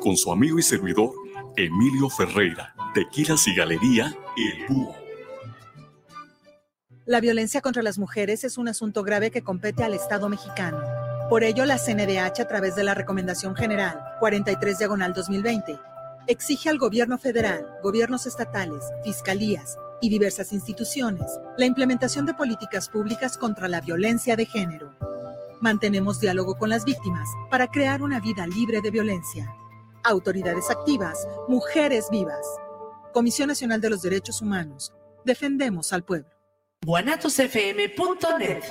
con su amigo y servidor Emilio Ferreira, Tequilas y Galería El Búho. La violencia contra las mujeres es un asunto grave que compete al Estado mexicano. Por ello, la CNDH, a través de la Recomendación General 43 Diagonal 2020, exige al gobierno federal, gobiernos estatales, fiscalías y diversas instituciones la implementación de políticas públicas contra la violencia de género. Mantenemos diálogo con las víctimas para crear una vida libre de violencia. Autoridades activas, mujeres vivas. Comisión Nacional de los Derechos Humanos. Defendemos al pueblo. guanatosfm.net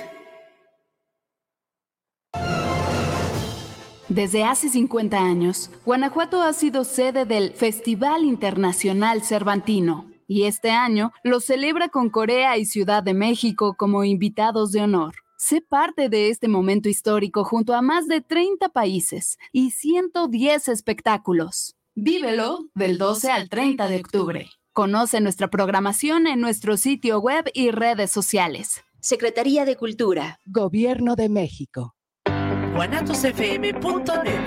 Desde hace 50 años, Guanajuato ha sido sede del Festival Internacional Cervantino y este año lo celebra con Corea y Ciudad de México como invitados de honor. Sé parte de este momento histórico junto a más de 30 países y 110 espectáculos. Vívelo del 12 al 30 de octubre. Conoce nuestra programación en nuestro sitio web y redes sociales. Secretaría de Cultura. Gobierno de México guanatosfm.net.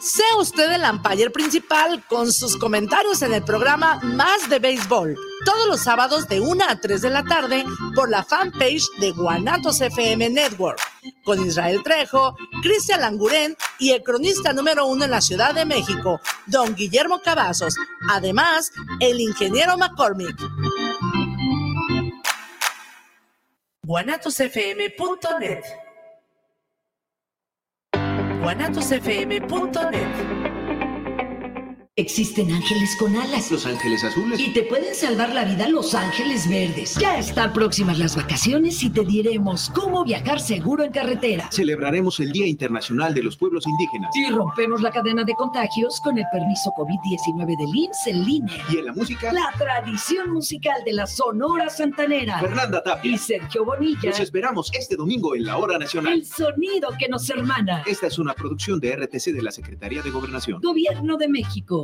Sea usted el umpire principal con sus comentarios en el programa Más de Béisbol, todos los sábados de 1 a 3 de la tarde por la fanpage de Guanatos FM Network, con Israel Trejo, Cristian Langurén y el cronista número uno en la Ciudad de México, don Guillermo Cavazos, además el ingeniero McCormick. Guanatosfm.net guanatosfm.net Existen ángeles con alas. Los ángeles azules. Y te pueden salvar la vida los ángeles verdes. Ya están próximas las vacaciones y te diremos cómo viajar seguro en carretera. Celebraremos el Día Internacional de los Pueblos Indígenas. Y rompemos la cadena de contagios con el permiso COVID-19 del IMSS en línea. Y en la música. La tradición musical de la Sonora Santanera. Fernanda Tapia. Y Sergio Bonilla. Los esperamos este domingo en la Hora Nacional. El sonido que nos hermana. Esta es una producción de RTC de la Secretaría de Gobernación. Gobierno de México.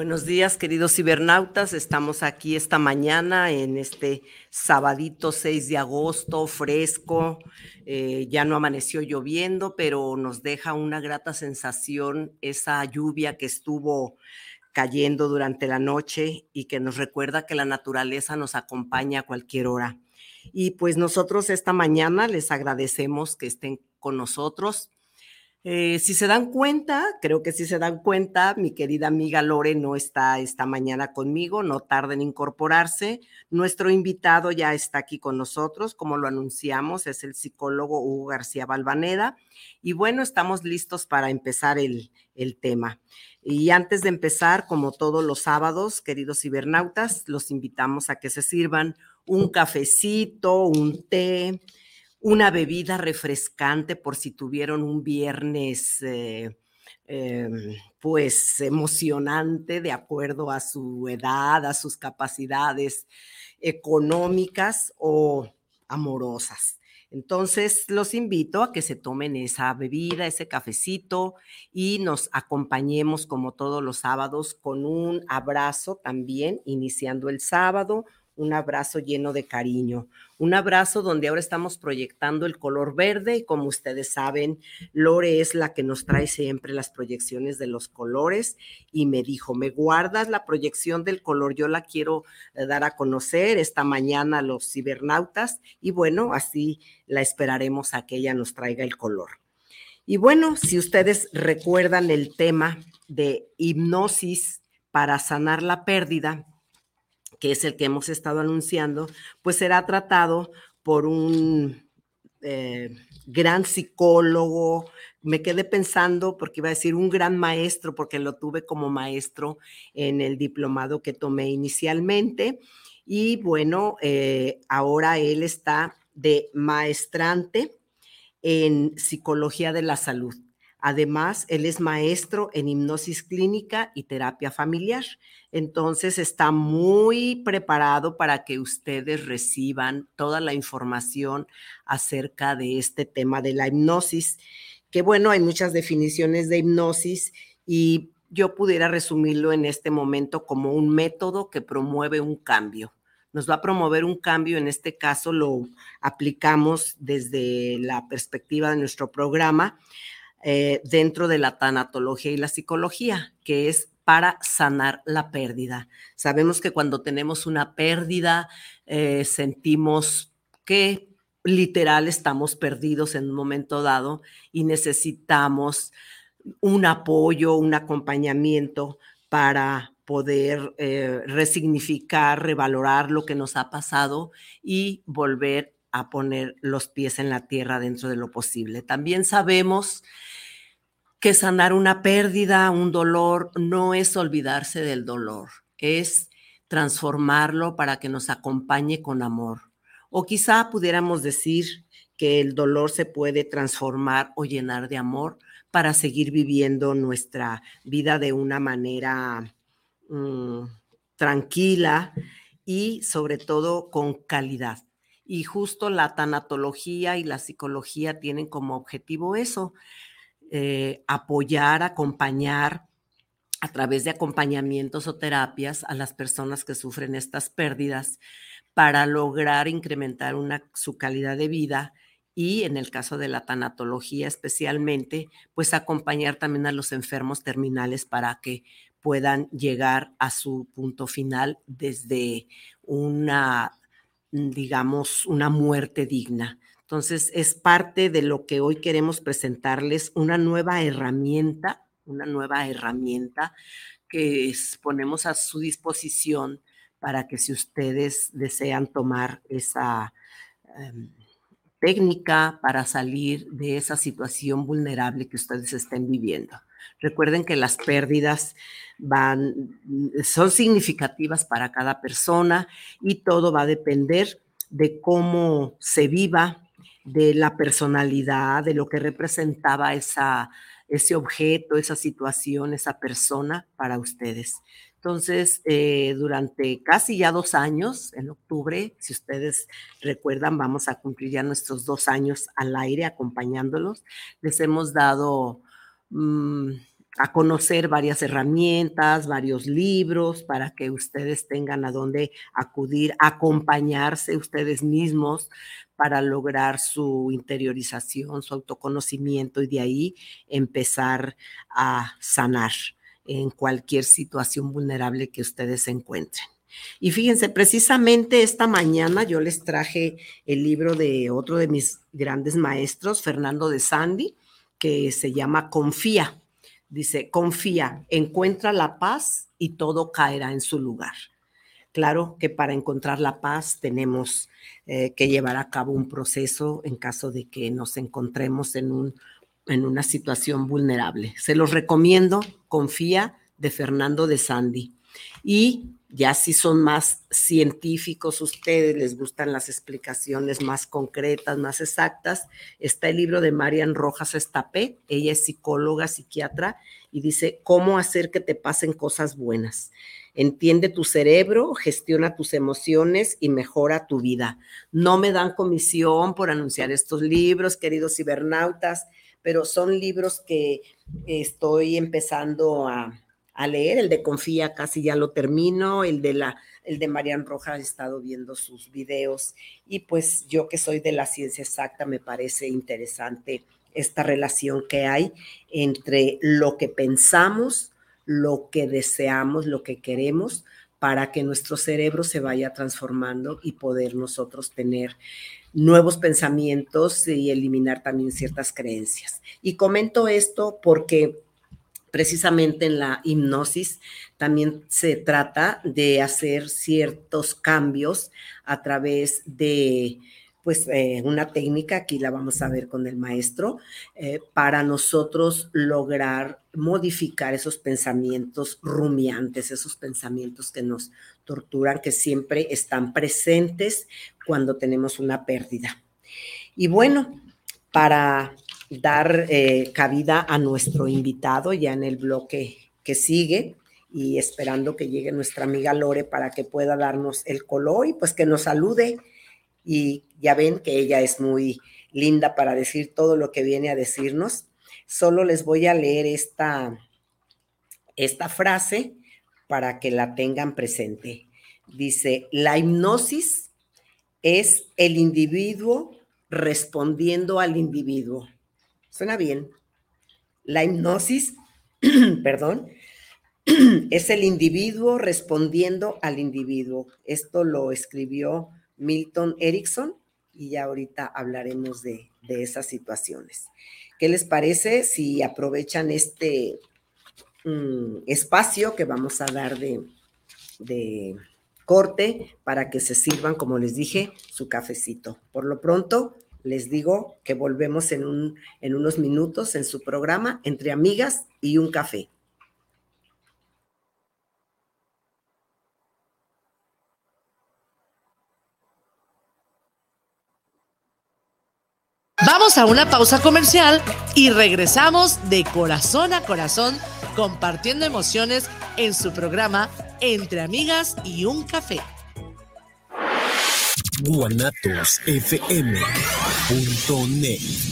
Buenos días, queridos cibernautas. Estamos aquí esta mañana en este sabadito 6 de agosto, fresco. Eh, ya no amaneció lloviendo, pero nos deja una grata sensación esa lluvia que estuvo cayendo durante la noche y que nos recuerda que la naturaleza nos acompaña a cualquier hora. Y pues nosotros esta mañana les agradecemos que estén con nosotros eh, si se dan cuenta, creo que si se dan cuenta, mi querida amiga Lore no está esta mañana conmigo, no tarda en incorporarse. Nuestro invitado ya está aquí con nosotros, como lo anunciamos, es el psicólogo Hugo García Balvaneda. Y bueno, estamos listos para empezar el, el tema. Y antes de empezar, como todos los sábados, queridos cibernautas, los invitamos a que se sirvan un cafecito, un té, una bebida refrescante por si tuvieron un viernes eh, em, pues emocionante de acuerdo a su edad, a sus capacidades económicas o amorosas. Entonces, los invito a que se tomen esa bebida, ese cafecito y nos acompañemos como todos los sábados con un abrazo también, iniciando el sábado, un abrazo lleno de cariño, un abrazo donde ahora estamos proyectando el color verde y como ustedes saben, Lore es la que nos trae siempre las proyecciones de los colores y me dijo, me guardas la proyección del color, yo la quiero eh, dar a conocer esta mañana a los cibernautas y bueno, así la esperaremos a que ella nos traiga el color. Y bueno, si ustedes recuerdan el tema de hipnosis para sanar la pérdida, que es el que hemos estado anunciando, pues será tratado por un eh, gran psicólogo. Me quedé pensando, porque iba a decir un gran maestro, porque lo tuve como maestro en el diplomado que tomé inicialmente. Y bueno, eh, ahora él está de maestrante en psicología de la salud. Además, él es maestro en hipnosis clínica y terapia familiar. Entonces, está muy preparado para que ustedes reciban toda la información acerca de este tema de la hipnosis, que bueno, hay muchas definiciones de hipnosis y yo pudiera resumirlo en este momento como un método que promueve un cambio nos va a promover un cambio, en este caso lo aplicamos desde la perspectiva de nuestro programa eh, dentro de la tanatología y la psicología, que es para sanar la pérdida. Sabemos que cuando tenemos una pérdida, eh, sentimos que literal estamos perdidos en un momento dado y necesitamos un apoyo, un acompañamiento para poder eh, resignificar, revalorar lo que nos ha pasado y volver a poner los pies en la tierra dentro de lo posible. También sabemos que sanar una pérdida, un dolor, no es olvidarse del dolor, es transformarlo para que nos acompañe con amor. O quizá pudiéramos decir que el dolor se puede transformar o llenar de amor para seguir viviendo nuestra vida de una manera Mm, tranquila y sobre todo con calidad. Y justo la tanatología y la psicología tienen como objetivo eso, eh, apoyar, acompañar a través de acompañamientos o terapias a las personas que sufren estas pérdidas para lograr incrementar su calidad de vida y en el caso de la tanatología especialmente, pues acompañar también a los enfermos terminales para que puedan llegar a su punto final desde una, digamos, una muerte digna. Entonces, es parte de lo que hoy queremos presentarles, una nueva herramienta, una nueva herramienta que ponemos a su disposición para que si ustedes desean tomar esa em, técnica para salir de esa situación vulnerable que ustedes estén viviendo. Recuerden que las pérdidas van, son significativas para cada persona y todo va a depender de cómo se viva, de la personalidad, de lo que representaba ese objeto, esa situación, esa persona para ustedes. Entonces, eh, durante casi ya dos años, en octubre, si ustedes recuerdan, vamos a cumplir ya nuestros dos años al aire acompañándolos. Les hemos dado mm, a conocer varias herramientas, varios libros para que ustedes tengan a dónde acudir, acompañarse ustedes mismos para lograr su interiorización, su autoconocimiento y de ahí empezar a sanar en cualquier situación vulnerable que ustedes encuentren. Y fíjense, precisamente esta mañana yo les traje el libro de otro de mis grandes maestros, Fernando de Sandy, que se llama Confía Dice, confía, encuentra la paz y todo caerá en su lugar. Claro que para encontrar la paz tenemos eh, que llevar a cabo un proceso en caso de que nos encontremos en, un, en una situación vulnerable. Se los recomiendo, confía, de Fernando de Sandy. Y ya si son más científicos ustedes, les gustan las explicaciones más concretas, más exactas, está el libro de Marian Rojas Estapé, ella es psicóloga, psiquiatra, y dice, ¿cómo hacer que te pasen cosas buenas? Entiende tu cerebro, gestiona tus emociones y mejora tu vida. No me dan comisión por anunciar estos libros, queridos cibernautas, pero son libros que estoy empezando a, a leer, el de Confía casi ya lo termino, el de la el de Marian Rojas, he estado viendo sus videos y pues yo que soy de la ciencia exacta me parece interesante esta relación que hay entre lo que pensamos, lo que deseamos, lo que queremos, para que nuestro cerebro se vaya transformando y poder nosotros tener nuevos pensamientos y eliminar también ciertas creencias. Y comento esto porque precisamente en la hipnosis también se trata de hacer ciertos cambios a través de pues eh, una técnica, aquí la vamos a ver con el maestro, eh, para nosotros lograr modificar esos pensamientos rumiantes, esos pensamientos que nos torturan, que siempre están presentes cuando tenemos una pérdida. Y bueno, para dar eh, cabida a nuestro invitado ya en el bloque que sigue y esperando que llegue nuestra amiga Lore para que pueda darnos el color y pues que nos salude y ya ven que ella es muy linda para decir todo lo que viene a decirnos. Solo les voy a leer esta, esta frase para que la tengan presente. Dice, la hipnosis es el individuo respondiendo al individuo. Suena bien. La hipnosis, perdón, es el individuo respondiendo al individuo. Esto lo escribió Milton Erickson y ya ahorita hablaremos de, esas situaciones. ¿Qué les parece si aprovechan este mm, espacio que vamos a dar de, de corte para que se sirvan, como les dije, su cafecito? Por lo pronto, les digo que volvemos en, un, en unos minutos en su programa Entre Amigas y un Café. Vamos a una pausa comercial y regresamos de corazón a corazón compartiendo emociones en su programa Entre Amigas y un Café. guanatosfm.net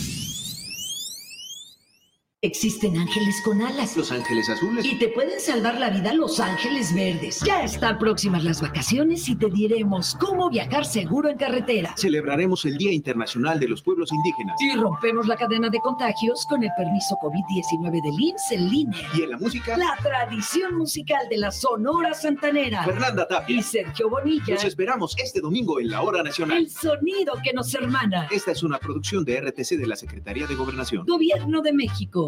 Existen ángeles con alas. Los ángeles azules. Y te pueden salvar la vida los ángeles verdes. Ya están próximas las vacaciones y te diremos cómo viajar seguro en carretera. Celebraremos el Día Internacional de los Pueblos Indígenas. Y rompemos la cadena de contagios con el permiso COVID-19 del IMSS en línea. Y en la música. La tradición musical de la Sonora Santanera. Fernanda Tapia. Y Sergio Bonilla. Los esperamos este domingo en la Hora Nacional. El sonido que nos hermana. Esta es una producción de RTC de la Secretaría de Gobernación. Gobierno de México.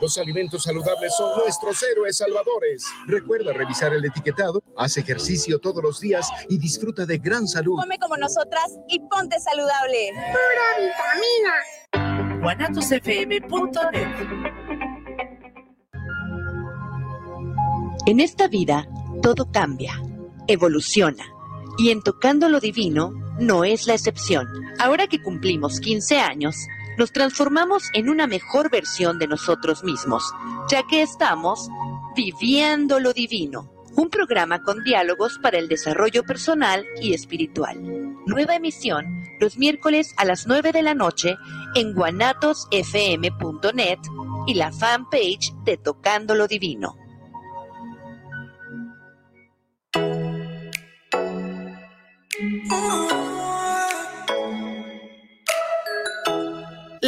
Los alimentos saludables son nuestros héroes salvadores. Recuerda revisar el etiquetado, haz ejercicio todos los días y disfruta de gran salud. Come como nosotras y ponte saludable. Pura vitamina. guanatosfm.net En esta vida, todo cambia, evoluciona. Y en Tocando lo Divino, no es la excepción. Ahora que cumplimos 15 años, nos transformamos en una mejor versión de nosotros mismos, ya que estamos viviendo lo divino, un programa con diálogos para el desarrollo personal y espiritual. Nueva emisión los miércoles a las 9 de la noche en guanatosfm.net y la fanpage de Tocando lo Divino.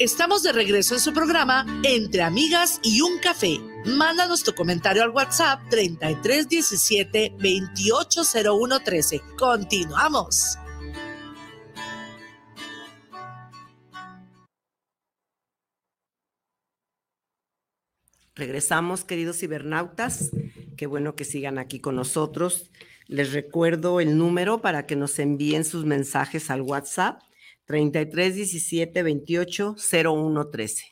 Estamos de regreso en su programa Entre Amigas y un Café. Mándanos tu comentario al WhatsApp 3317 280113. Continuamos. Regresamos, queridos cibernautas, Qué bueno que sigan aquí con nosotros. Les recuerdo el número para que nos envíen sus mensajes al WhatsApp 33 17 28 01 13.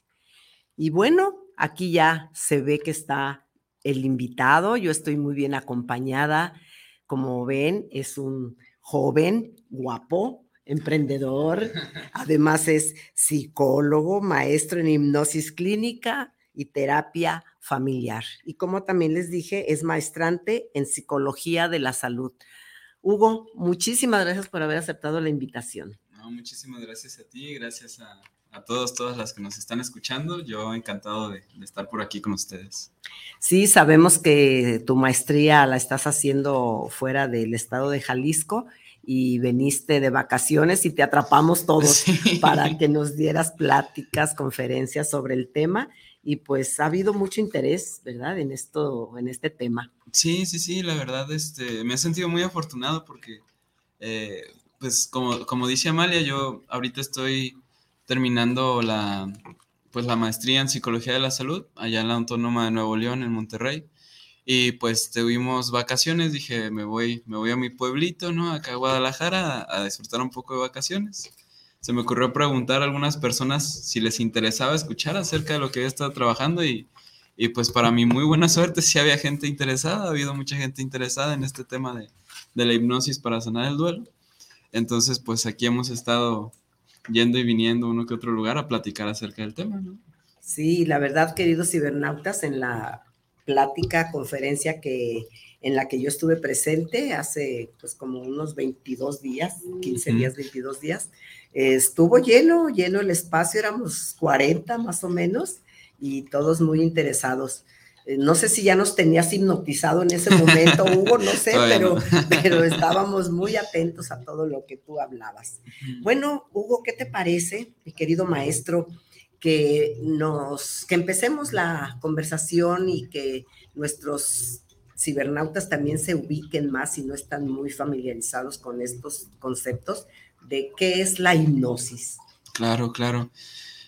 Y bueno, aquí ya se ve que está el invitado. Yo estoy muy bien acompañada. Como ven, es un joven, guapo, emprendedor. Además es psicólogo, maestro en hipnosis clínica y terapia familiar. Y como también les dije, es maestrante en psicología de la salud. Hugo, muchísimas gracias por haber aceptado la invitación. Muchísimas gracias a ti, gracias a, a todos, todas las que nos están escuchando. Yo encantado de, de, estar por aquí con ustedes. Sí, sabemos que tu maestría la estás haciendo fuera del estado de Jalisco y veniste de vacaciones y te atrapamos todos sí. para que nos dieras pláticas, conferencias sobre el tema y pues ha habido mucho interés, ¿verdad? En esto, en este tema. Sí, sí, sí, la verdad, este, me he sentido muy afortunado porque, eh, pues como, como dice Amalia, yo ahorita estoy terminando la, pues la maestría en psicología de la salud allá en la Autónoma de Nuevo León, en Monterrey. Y pues tuvimos vacaciones, dije, me voy, me voy a mi pueblito, ¿no? Acá a Guadalajara a, a disfrutar un poco de vacaciones se me ocurrió preguntar a algunas personas si les interesaba escuchar acerca de lo que había estado trabajando y, y pues para mi muy buena suerte sí había gente interesada, ha habido mucha gente interesada en este tema de, de la hipnosis para sanar el duelo. Entonces pues aquí hemos estado yendo y viniendo uno que otro lugar a platicar acerca del tema, ¿no? Sí, la verdad, queridos cibernautas, en la plática, conferencia que en la que yo estuve presente hace pues como unos 22 días, 15 días, 22 días, estuvo lleno, lleno el espacio, éramos 40 más o menos y todos muy interesados. Eh, no sé si ya nos tenías hipnotizado en ese momento, Hugo, no sé, pero, pero estábamos muy atentos a todo lo que tú hablabas. Bueno, Hugo, ¿qué te parece, mi querido maestro, que nos, que empecemos la conversación y que nuestros cibernautas también se ubiquen más y no están muy familiarizados con estos conceptos de qué es la hipnosis. Claro, claro.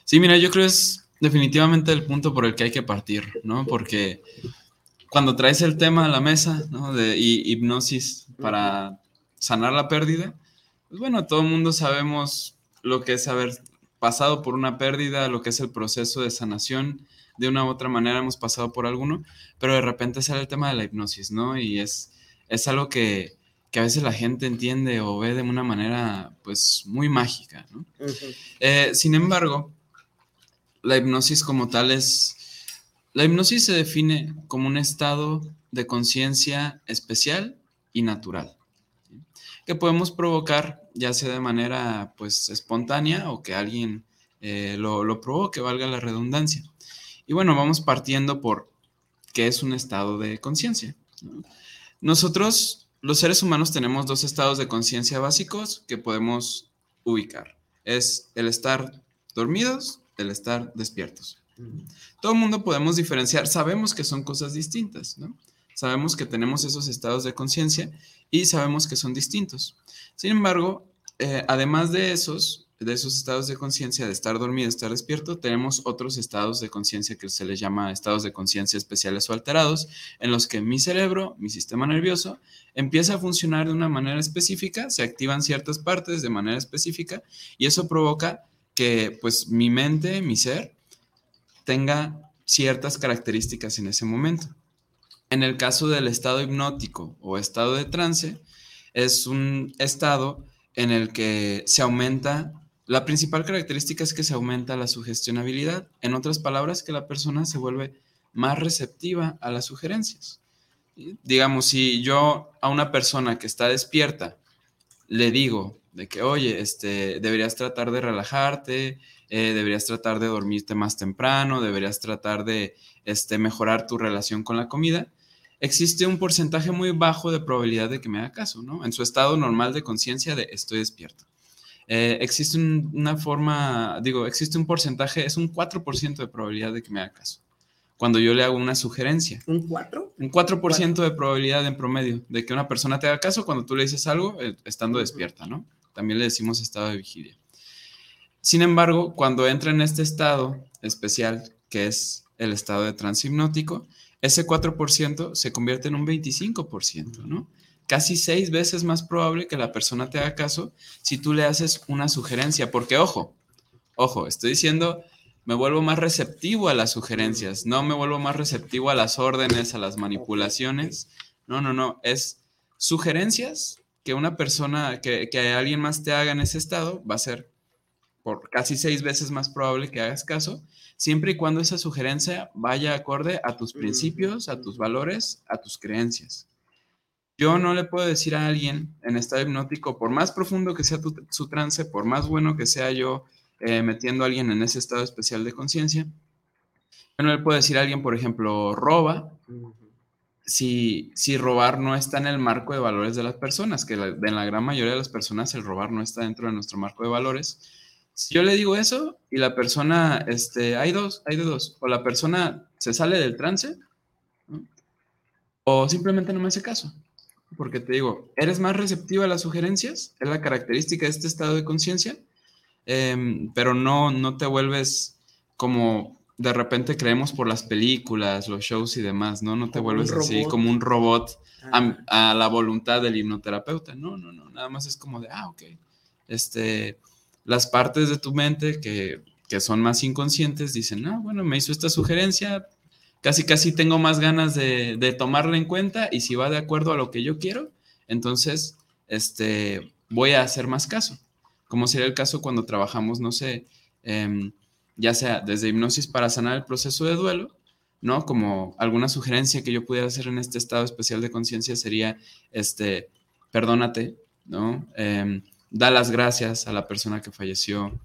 Sí, mira, yo creo que es definitivamente el punto por el que hay que partir, ¿no? Porque cuando traes el tema a la mesa, ¿no? De hipnosis para sanar la pérdida, pues bueno, todo el mundo sabemos lo que es haber pasado por una pérdida, lo que es el proceso de sanación, de una u otra manera hemos pasado por alguno, pero de repente sale el tema de la hipnosis, ¿no? Y es, es algo que, que a veces la gente entiende o ve de una manera, pues, muy mágica, ¿no? Uh -huh. eh, sin embargo, la hipnosis como tal es... La hipnosis se define como un estado de conciencia especial y natural, que podemos provocar ya sea de manera, pues, espontánea o que alguien eh, lo, lo provoque, valga la redundancia. Y bueno, vamos partiendo por qué es un estado de conciencia. ¿no? Nosotros, los seres humanos, tenemos dos estados de conciencia básicos que podemos ubicar. Es el estar dormidos, el estar despiertos. Todo el mundo podemos diferenciar, sabemos que son cosas distintas, ¿no? Sabemos que tenemos esos estados de conciencia y sabemos que son distintos. Sin embargo, eh, además de esos, de esos estados de conciencia, de estar dormido, estar despierto, tenemos otros estados de conciencia que se les llama estados de conciencia especiales o alterados, en los que mi cerebro, mi sistema nervioso, empieza a funcionar de una manera específica, se activan ciertas partes de manera específica y eso provoca que pues mi mente, mi ser, tenga ciertas características en ese momento. En el caso del estado hipnótico o estado de trance, es un estado en el que se aumenta la principal característica es que se aumenta la sugestionabilidad. En otras palabras, que la persona se vuelve más receptiva a las sugerencias. Digamos, si yo a una persona que está despierta le digo de que, oye, este, deberías tratar de relajarte, eh, deberías tratar de dormirte más temprano, deberías tratar de este, mejorar tu relación con la comida, existe un porcentaje muy bajo de probabilidad de que me haga caso, ¿no? En su estado normal de conciencia de estoy despierto. Eh, existe un, una forma, digo, existe un porcentaje, es un 4% de probabilidad de que me haga caso. Cuando yo le hago una sugerencia. ¿Un 4? Un 4%, 4 de probabilidad en promedio de que una persona te haga caso cuando tú le dices algo eh, estando despierta, ¿no? También le decimos estado de vigilia. Sin embargo, cuando entra en este estado especial, que es el estado de trance hipnótico, ese 4% se convierte en un 25%, ¿no? Casi seis veces más probable que la persona te haga caso si tú le haces una sugerencia, porque ojo, ojo, estoy diciendo, me vuelvo más receptivo a las sugerencias, no me vuelvo más receptivo a las órdenes, a las manipulaciones, no, no, no, es sugerencias que una persona, que, que alguien más te haga en ese estado, va a ser por casi seis veces más probable que hagas caso, siempre y cuando esa sugerencia vaya acorde a tus principios, a tus valores, a tus creencias. Yo no le puedo decir a alguien en estado hipnótico, por más profundo que sea su trance, por más bueno que sea yo eh, metiendo a alguien en ese estado especial de conciencia, yo no le puedo decir a alguien, por ejemplo, roba, si, si robar no está en el marco de valores de las personas, que en la gran mayoría de las personas el robar no está dentro de nuestro marco de valores. Si yo le digo eso y la persona, este, hay dos, hay de dos, o la persona se sale del trance, o simplemente no me hace caso. Porque te digo, eres más receptivo a las sugerencias, es la característica de este estado de conciencia, em, pero no, no te vuelves como de repente creemos por las películas, los shows y demás, ¿no? No te vuelves así como un robot a, a, la voluntad del hipnoterapeuta. No, no, no, nada más es como de, ah, ok. Este, las partes de tu mente que, que son más inconscientes dicen, ah, bueno, me hizo esta sugerencia, casi casi tengo más ganas de, de, tomarla en cuenta y si va de acuerdo a lo que yo quiero, entonces este, voy a hacer más caso. Como sería el caso cuando trabajamos, no sé, eh, ya sea desde hipnosis para sanar el proceso de duelo, ¿no? Como alguna sugerencia que yo pudiera hacer en este estado especial de conciencia sería, este, perdónate, ¿no? Eh, da las gracias a la persona que falleció.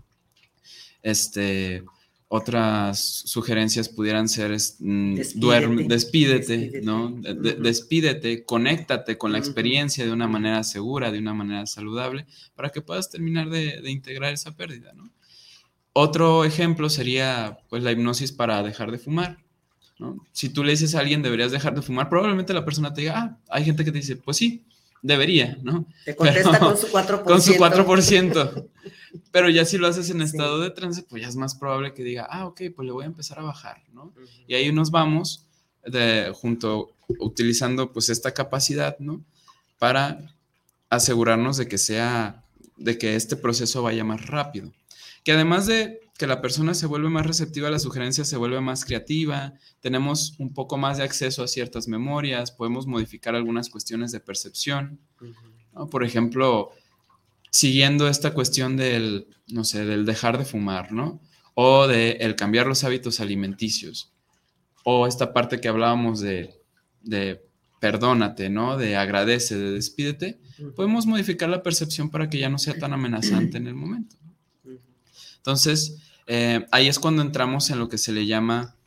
Este, otras sugerencias pudieran ser, mm, despídete, duerme, despídete, despídete, ¿no? De, despídete, conéctate con la experiencia de una manera segura, de una manera saludable, para que puedas terminar de, de integrar esa pérdida, ¿no? Otro ejemplo sería pues la hipnosis para dejar de fumar. ¿no? Si tú le dices a alguien deberías dejar de fumar, probablemente la persona te diga, ah, hay gente que te dice, pues sí, debería, ¿no? Te contesta Pero, con su 4%. Con su 4%. Pero ya si lo haces en estado sí. de trance, pues ya es más probable que diga, ah, ok, pues le voy a empezar a bajar, ¿no? Uh -huh. Y ahí nos vamos de, junto, utilizando pues esta capacidad, ¿no? Para asegurarnos de que sea, de que este proceso vaya más rápido que además de que la persona se vuelve más receptiva a las sugerencias, se vuelve más creativa, tenemos un poco más de acceso a ciertas memorias, podemos modificar algunas cuestiones de percepción. ¿no? Por ejemplo, siguiendo esta cuestión del, no sé, del dejar de fumar, ¿no? O de el cambiar los hábitos alimenticios. O esta parte que hablábamos de, de perdónate, ¿no? De agradece, de despídete. Podemos modificar la percepción para que ya no sea tan amenazante en el momento. Entonces, eh, ahí es cuando entramos en lo que se le llama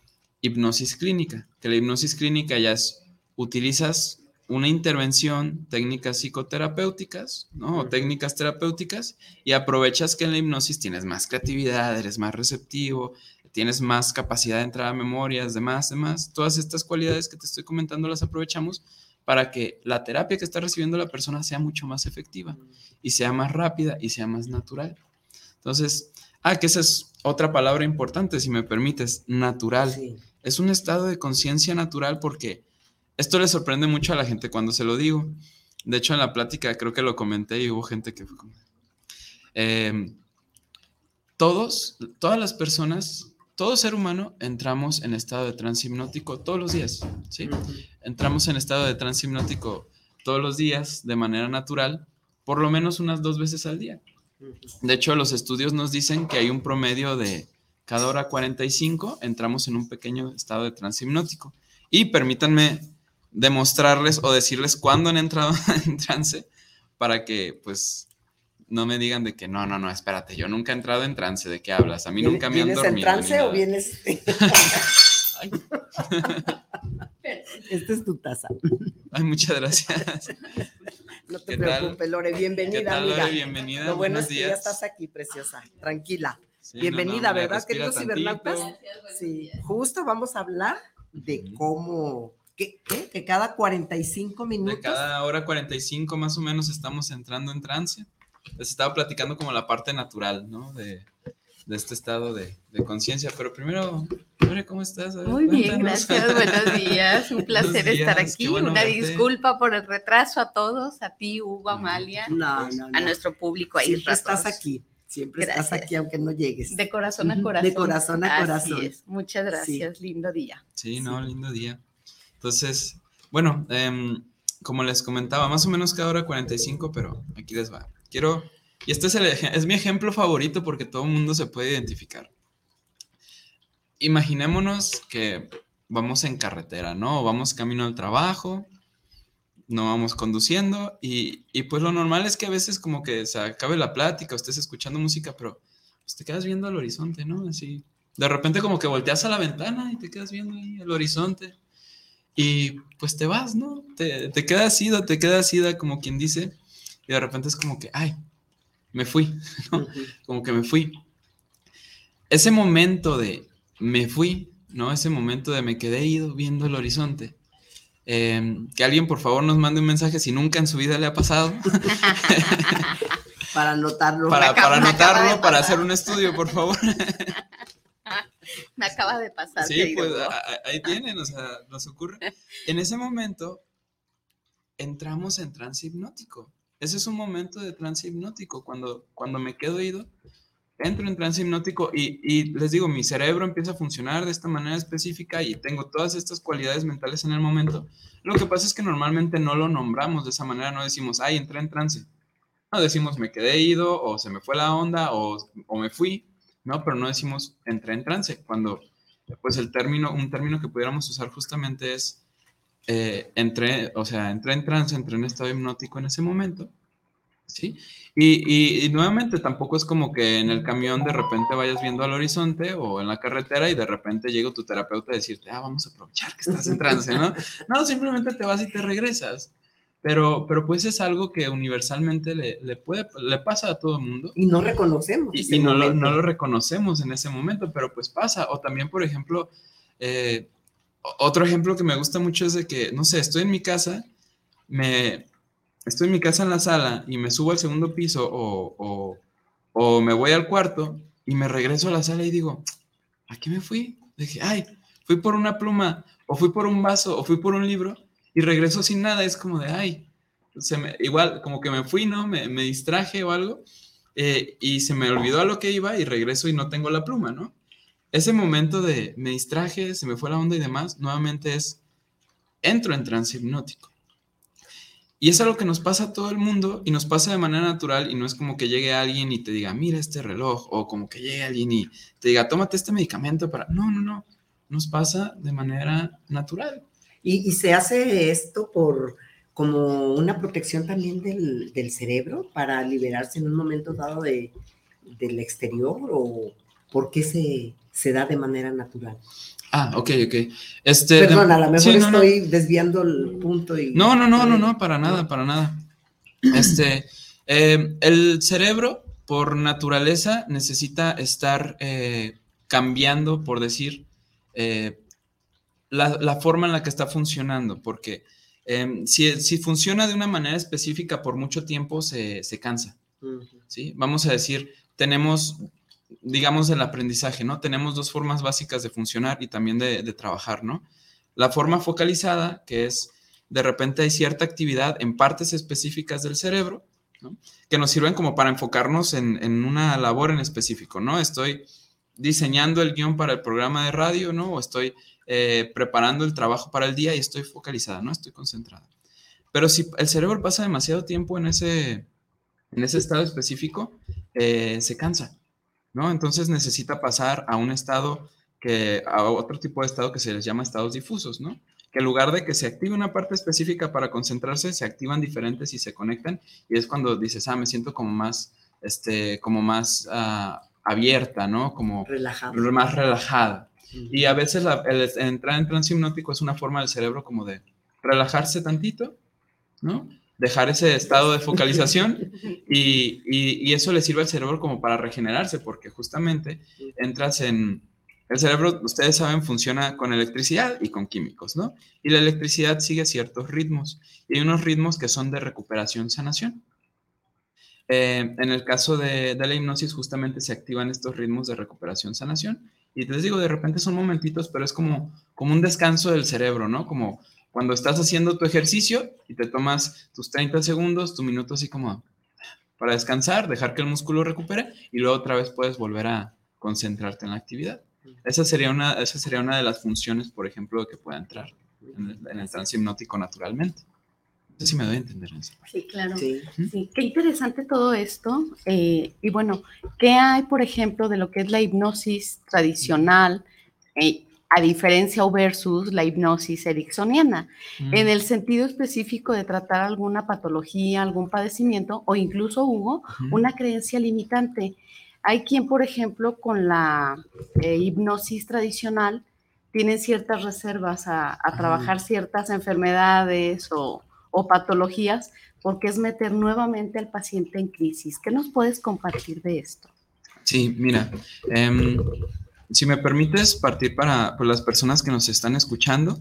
hipnosis clínica, que la hipnosis clínica ya es, utilizas una intervención, técnicas psicoterapéuticas, ¿no? O técnicas terapéuticas, y aprovechas que en la hipnosis tienes más creatividad, eres más receptivo, tienes más capacidad de entrar a memorias, demás, demás. Todas estas cualidades que te estoy comentando las aprovechamos para que la terapia que está recibiendo la persona sea mucho más efectiva y sea más rápida y sea más natural. Entonces, Ah, que esa es otra palabra importante, si me permites, natural. Sí. Es un estado de conciencia natural porque esto le sorprende mucho a la gente cuando se lo digo. De hecho, en la plática creo que lo comenté y hubo gente que fue como... Eh, todos, todas las personas, todo ser humano entramos en estado de trance hipnótico todos los días, ¿sí? Entramos en estado de trance hipnótico todos los días de manera natural, por lo menos unas dos veces al día. De hecho, los estudios nos dicen que hay un promedio de cada hora 45 entramos en un pequeño estado de trance hipnótico. Y permítanme demostrarles o decirles cuándo han entrado en trance para que pues no me digan de que no, no, no, espérate, yo nunca he entrado en trance, ¿de qué hablas? A mí nunca me han dormido. ¿Vienes en trance o vienes? Esta es tu taza. Ay, muchas gracias. No te preocupes, tal? Lore. Bienvenida, ¿Qué tal, amiga. Lore? Bienvenida. Lo bueno Buenos es que días. ya estás aquí, preciosa. Tranquila. Sí, Bienvenida, no, no, ¿verdad, queridos cibernautas? Sí, justo vamos a hablar de cómo, que, que, que cada 45 minutos. De cada hora 45 más o menos estamos entrando en trance. Les estaba platicando como la parte natural, ¿no? De, de este estado de, de conciencia. Pero primero, Lore, ¿cómo estás? Ver, Muy bien, cuéntanos. gracias. Buenos días. Un placer estar aquí. bueno Una verte. disculpa por el retraso a todos, a ti, Hugo, Amalia, No, no, a nuestro público ahí. Siempre estás aquí. Siempre estás aquí, aunque no llegues. De corazón a corazón. De corazón a Así corazón. es. Muchas gracias. Lindo día. Sí, no, lindo día. Entonces, bueno, em, como les comentaba, más o menos cada hora 45, pero aquí les va. Quiero, y este es, es mi ejemplo favorito porque todo el mundo se puede identificar. Imaginémonos que vamos en carretera, ¿no? Vamos camino al trabajo, no vamos conduciendo y, y pues lo normal es que a veces como que se acabe la plática, estés escuchando música, pero pues te quedas viendo al horizonte, ¿no? Así, de repente como que volteas a la ventana y te quedas viendo ahí el horizonte y pues te vas, ¿no? Te, te quedas ida, te quedas ida como quien dice y de repente es como que, ay, me fui, ¿no? Como que me fui. Ese momento de me fui, ¿no? Ese momento de me quedé ido viendo el horizonte. Eh, que alguien por favor nos mande un mensaje si nunca en su vida le ha pasado. Para anotarlo. para, para anotarlo, para hacer un estudio, por favor. Me acaba de pasar. Sí, pues a- ahí tienen, o sea, nos ocurre. En ese momento entramos en trance hipnótico. Ese es un momento de trance hipnótico. Cuando, cuando me quedo ido, entro en trance hipnótico y, y les digo, mi cerebro empieza a funcionar de esta manera específica y tengo todas estas cualidades mentales en el momento. Lo que pasa es que normalmente no lo nombramos de esa manera, no decimos, ay, entré en trance. No decimos, me quedé ido o se me fue la onda o, o me fui, ¿no? Pero no decimos, entré en trance. Cuando, pues el término, un término que pudiéramos usar justamente es, eh, entré, o sea, entré en trance, entré en estado hipnótico en ese momento, ¿sí? Y, y- y nuevamente tampoco es como que en el camión de repente vayas viendo al horizonte o en la carretera y de repente llega tu terapeuta a decirte, ah, vamos a aprovechar que estás en trance, ¿no? No, simplemente te vas y te regresas. Pero, pero pues es algo que universalmente le, le puede, le pasa a todo el mundo. Y no reconocemos. Y, no, lo, no lo reconocemos en ese momento, pero pues pasa. O también, por ejemplo, eh, otro ejemplo que me gusta mucho es de que, no sé, estoy en mi casa, me, estoy en mi casa en la sala y me subo al segundo piso o, o, o me voy al cuarto y me regreso a la sala y digo, ¿a qué me fui? Dije, ay, fui por una pluma o fui por un vaso o fui por un libro y regreso sin nada. Es como de, ay, se me, igual como que me fui, ¿no? Me, me distraje o algo eh, y se me olvidó a lo que iba y regreso y no tengo la pluma, ¿no? Ese momento de me distraje, se me fue la onda y demás, nuevamente es, entro en trance hipnótico. Y es algo que nos pasa a todo el mundo y nos pasa de manera natural y no es como que llegue alguien y te diga, mira este reloj, o como que llegue alguien y te diga, tómate este medicamento para... No, no, no, nos pasa de manera natural. Y, se hace esto por como una protección también del, del cerebro para liberarse en un momento dado de, del exterior o por qué se, se da de manera natural. Ah, ok, ok. Este, Perdón, a lo mejor sí, no, no. estoy desviando el punto y... No, no, no, no, no, para nada, para nada. Este, eh, el cerebro, por naturaleza, necesita estar eh, cambiando, por decir, eh, la, la forma en la que está funcionando, porque eh, si, si funciona de una manera específica por mucho tiempo, se, se cansa. ¿sí? Vamos a decir, tenemos, digamos, el aprendizaje, ¿no? Tenemos dos formas básicas de funcionar y también de, trabajar, ¿no? La forma focalizada, que es, de repente hay cierta actividad en partes específicas del cerebro, ¿no? Que nos sirven como para enfocarnos en, en una labor en específico, ¿no? Estoy diseñando el guion para el programa de radio, ¿no? O estoy eh, preparando el trabajo para el día y estoy focalizada, ¿no? Estoy concentrada. Pero si el cerebro pasa demasiado tiempo en ese, en ese estado específico, eh, se cansa, ¿no? Entonces necesita pasar a un estado que, a otro tipo de estado que se les llama estados difusos, ¿no? Que en lugar de que se active una parte específica para concentrarse, se activan diferentes y se conectan y es cuando dices, ah, me siento como más, este, como más ah, abierta, ¿no? Como más relajada. Y a veces la- el entrar en trance hipnótico es una forma del cerebro como de relajarse tantito, ¿no? Dejar ese estado de focalización y, y- y eso le sirve al cerebro como para regenerarse, porque justamente entras en... El cerebro, ustedes saben, funciona con electricidad y con químicos, ¿no? Y la electricidad sigue ciertos ritmos y hay unos ritmos que son de recuperación-sanación. Eh, en el caso de, de, la hipnosis, justamente se activan estos ritmos de recuperación-sanación. Y les digo, de repente son momentitos, pero es como, como un descanso del cerebro, ¿no? Como cuando estás haciendo tu ejercicio y te tomas tus 30 segundos, tu minuto así como para descansar, dejar que el músculo recupere y luego otra vez puedes volver a concentrarte en la actividad. Esa sería una, esa sería una de las funciones, por ejemplo, que pueda entrar en el, en el trance hipnótico naturalmente. No sé si me doy a entender eso. Sí, claro. Sí. sí. Qué interesante todo esto. Eh, y bueno, ¿qué hay, por ejemplo, de lo que es la hipnosis tradicional, eh, a diferencia o versus la hipnosis ericksoniana? Mm. En el sentido específico de tratar alguna patología, algún padecimiento o incluso, Hugo, mm. una creencia limitante. Hay quien, por ejemplo, con la eh, hipnosis tradicional, tienen ciertas reservas a, a trabajar ciertas enfermedades o o patologías, porque es meter nuevamente al paciente en crisis. ¿Qué nos puedes compartir de esto? Sí, mira, eh, si me permites partir para, las personas que nos están escuchando,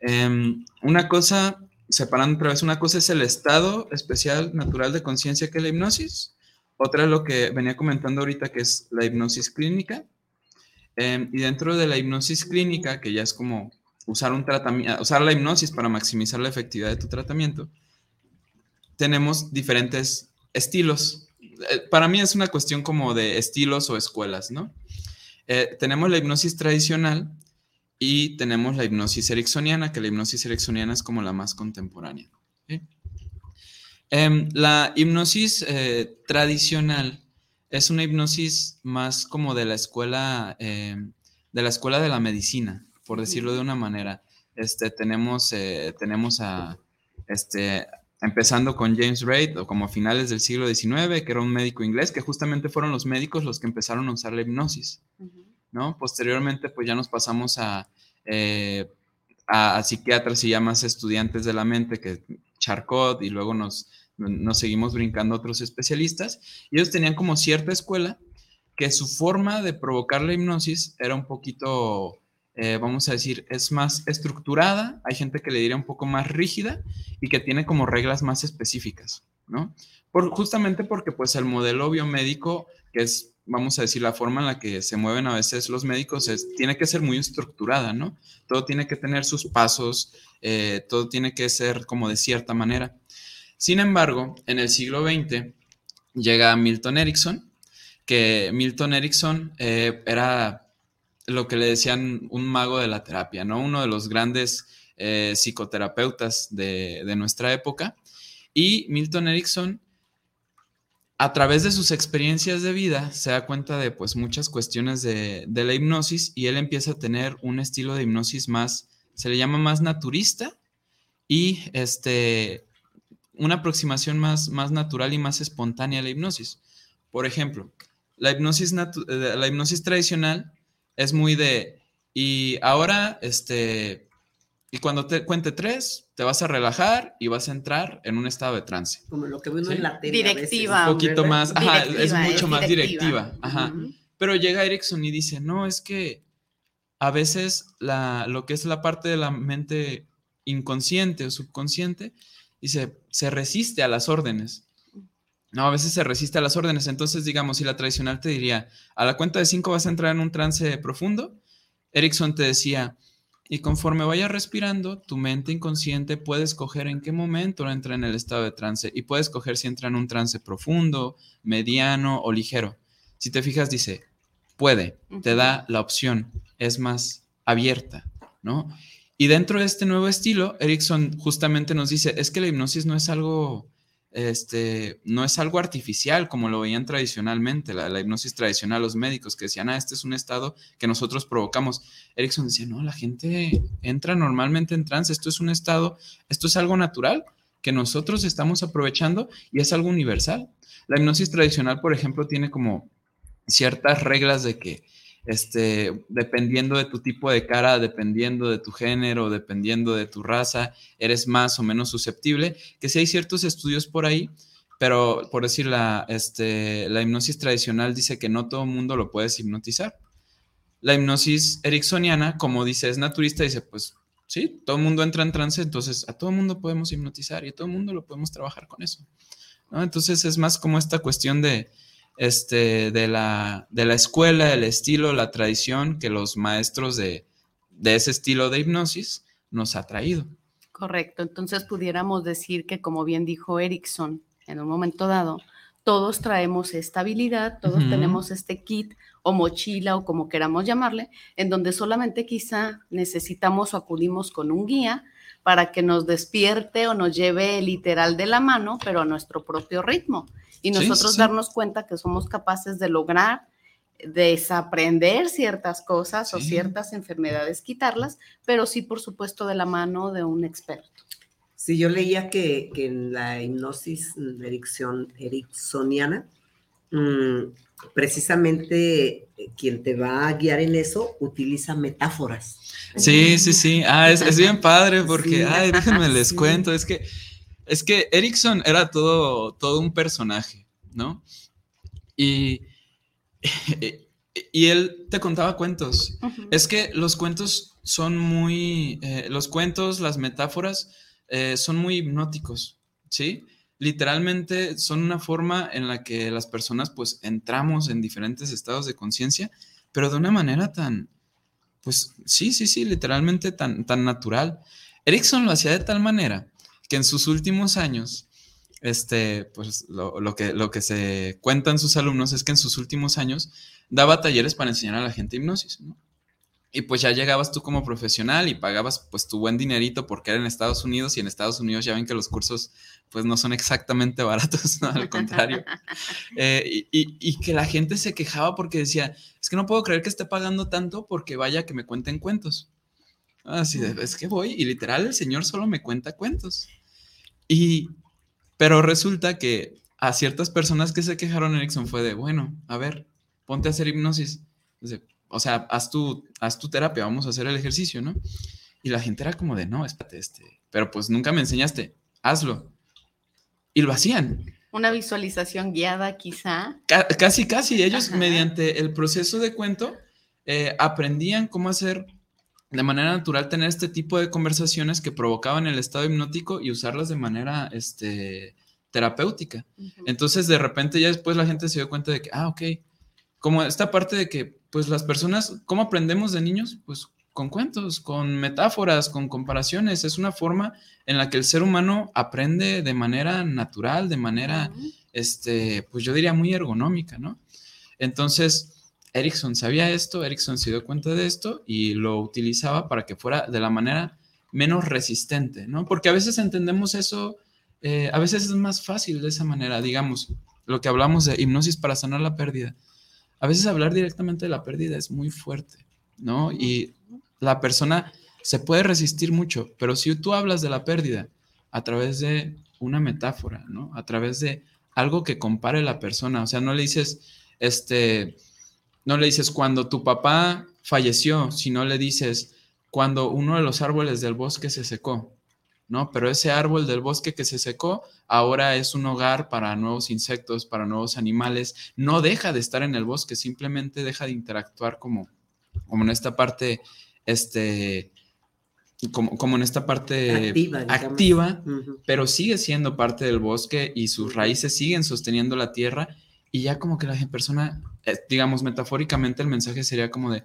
eh, una cosa, separando otra vez, una cosa es el estado especial natural de conciencia que es la hipnosis, otra es lo que venía comentando ahorita que es la hipnosis clínica, eh, y dentro de la hipnosis clínica, que ya es como usar un usar la hipnosis para maximizar la efectividad de tu tratamiento, tenemos diferentes estilos. Eh, para mí es una cuestión como de estilos o escuelas, ¿no? Eh, tenemos la hipnosis tradicional y tenemos la hipnosis ericksoniana, que la hipnosis ericksoniana es como la más contemporánea. Em, la hipnosis eh, tradicional es una hipnosis más como de la escuela, de la escuela de la medicina por decirlo de una manera. Este, tenemos, eh, tenemos a, este, empezando con James Reid, o como a finales del siglo XIX, que era un médico inglés, que justamente fueron los médicos los que empezaron a usar la hipnosis, ¿no? Posteriormente, pues ya nos pasamos a, eh, a, psiquiatras y ya más estudiantes de la mente, que Charcot, y luego nos, nos seguimos brincando a otros especialistas, y ellos tenían como cierta escuela que su forma de provocar la hipnosis era un poquito eh, vamos a decir, es más estructurada, hay gente que le diría un poco más rígida y que tiene como reglas más específicas, ¿no? Por, justamente porque pues el modelo biomédico, que es, vamos a decir, la forma en la que se mueven a veces los médicos, es, tiene que ser muy estructurada, ¿no? Todo tiene que tener sus pasos, eh, todo tiene que ser como de cierta manera. Sin embargo, en el siglo XX llega Milton Erickson, que Milton Erickson eh, era lo que le decían un mago de la terapia, ¿no? Uno de los grandes eh, psicoterapeutas de, nuestra época. Y Milton Erickson, a través de sus experiencias de vida, se da cuenta de pues muchas cuestiones de, la hipnosis y él empieza a tener un estilo de hipnosis más, se le llama más naturista y este, una aproximación más, más natural y más espontánea a la hipnosis. Por ejemplo, la hipnosis, eh, la hipnosis tradicional es muy de, y ahora, este, y cuando te cuente tres, te vas a relajar y vas a entrar en un estado de trance. Como lo que vemos en la tele. Directiva. Un poquito más, ajá, es mucho más directiva. Ajá. Pero llega Erickson y dice, no, es que a veces la, lo que es la parte de la mente inconsciente o subconsciente, dice, se resiste a las órdenes. No, a veces se resiste a las órdenes. Entonces, digamos, si la tradicional te diría, a la cuenta de cinco vas a entrar en un trance profundo, Erickson te decía, y conforme vayas respirando, tu mente inconsciente puede escoger en qué momento entra en el estado de trance y puede escoger si entra en un trance profundo, mediano o ligero. Si te fijas, dice, puede, te da la opción, es más abierta, ¿no? Y dentro de este nuevo estilo, Erickson justamente nos dice, es que la hipnosis no es algo este, no es algo artificial como lo veían tradicionalmente, la, hipnosis tradicional, los médicos que decían, ah, este es un estado que nosotros provocamos. Erickson decía, no, la gente entra normalmente en trance, esto es un estado, esto es algo natural que nosotros estamos aprovechando y es algo universal. La hipnosis tradicional, por ejemplo, tiene como ciertas reglas de que este, dependiendo de tu tipo de cara, dependiendo de tu género, dependiendo de tu raza, eres más o menos susceptible, que si hay ciertos estudios por ahí, pero por decir la, este, la hipnosis tradicional dice que no todo el mundo lo puedes hipnotizar. La hipnosis ericksoniana, como dice, es naturista, dice, pues sí, todo el mundo entra en trance, entonces a todo el mundo podemos hipnotizar y a todo el mundo lo podemos trabajar con eso. Entonces es más como esta cuestión de, este, de, la, de la escuela, el estilo, la tradición que los maestros de, de ese estilo de hipnosis nos ha traído. Correcto, entonces pudiéramos decir que como bien dijo Erickson en un momento dado, todos traemos esta habilidad, todos tenemos este kit o mochila o como queramos llamarle, en donde solamente quizá necesitamos o acudimos con un guía para que nos despierte o nos lleve literal de la mano, pero a nuestro propio ritmo. Y Sí, sí, nosotros sí. darnos cuenta que somos capaces de lograr desaprender ciertas cosas o ciertas enfermedades, quitarlas, pero sí, por supuesto, de la mano de un experto. Sí, yo leía que, que en la hipnosis mm, erickson- ericksoniana, mm, precisamente eh, quien te va a guiar en eso utiliza metáforas. Sí, sí, sí. Ah, es, es bien padre porque, Sí. ay, déjenme les Sí. cuento. Es que, es que Erickson era todo, todo un personaje, ¿no? Y, y él te contaba cuentos. Es que los cuentos son muy, eh, los cuentos, las metáforas eh, son muy hipnóticos, ¿sí? Literalmente son una forma en la que las personas pues entramos en diferentes estados de conciencia, pero de una manera tan, pues sí, sí, sí, literalmente tan, tan natural. Erickson lo hacía de tal manera que en sus últimos años, este, pues lo, lo que, lo que se cuentan sus alumnos es que en sus últimos años daba talleres para enseñar a la gente hipnosis, ¿no? Y pues ya llegabas tú como profesional y pagabas pues tu buen dinerito porque era en Estados Unidos y en Estados Unidos ya ven que los cursos pues no son exactamente baratos, ¿no? Al contrario. Eh, y, y- y que la gente se quejaba porque decía, es que no puedo creer que esté pagando tanto porque vaya que me cuenten cuentos. Así de, es que voy y literal el señor solo me cuenta cuentos. Y, pero resulta que a ciertas personas que se quejaron, Erickson fue de, bueno, a ver, ponte a hacer hipnosis. Dice, o sea, haz tu, haz tu terapia, vamos a hacer el ejercicio, ¿no? Y la gente era como de, no, espérate, este, pero pues nunca me enseñaste, hazlo. Y lo hacían. Una visualización guiada quizá. Ca- casi, casi. Ellos, mediante el proceso de cuento, eh, aprendían cómo hacer de manera natural tener este tipo de conversaciones que provocaban el estado hipnótico y usarlas de manera este, terapéutica. Entonces, de repente, ya después la gente se dio cuenta de que, ah, ok, como esta parte de que, pues las personas, ¿cómo aprendemos de niños? Pues con cuentos, con metáforas, con comparaciones. Es una forma en la que el ser humano aprende de manera natural, de manera, este, pues yo diría muy ergonómica, ¿no? Entonces, Erickson sabía esto, Erickson se dio cuenta de esto y lo utilizaba para que fuera de la manera menos resistente, ¿no? Porque a veces entendemos eso, eh, a veces es más fácil de esa manera, digamos, lo que hablamos de hipnosis para sanar la pérdida. A veces hablar directamente de la pérdida es muy fuerte, ¿no? Y la persona se puede resistir mucho, pero si tú hablas de la pérdida a través de una metáfora, ¿no? A través de algo que compare la persona, o sea, no le dices, este, no le dices cuando tu papá falleció, sino le dices cuando uno de los árboles del bosque se secó, ¿no? Pero ese árbol del bosque que se secó ahora es un hogar para nuevos insectos, para nuevos animales, no deja de estar en el bosque, simplemente deja de interactuar como, como en esta parte, este, como, como en esta parte Activa, activa, pero sigue siendo parte del bosque y sus raíces siguen sosteniendo la tierra. Y ya como que la persona, eh, digamos metafóricamente el mensaje sería como de,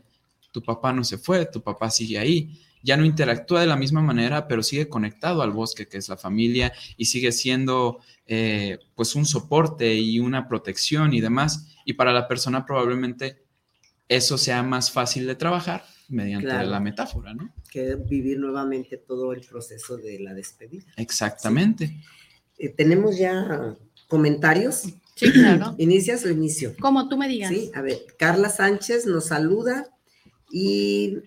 tu papá no se fue, tu papá sigue ahí, ya no interactúa de la misma manera, pero sigue conectado al bosque que es la familia y sigue siendo eh, pues un soporte y una protección y demás. Y para la persona probablemente eso sea más fácil de trabajar mediante Claro. la metáfora, ¿no? Que vivir nuevamente todo el proceso de la despedida. Exactamente. Eh, Tenemos ya comentarios. Sí, claro. ¿Inicias o inicio? Como tú me digas. Sí, a ver, Carla Sánchez nos saluda y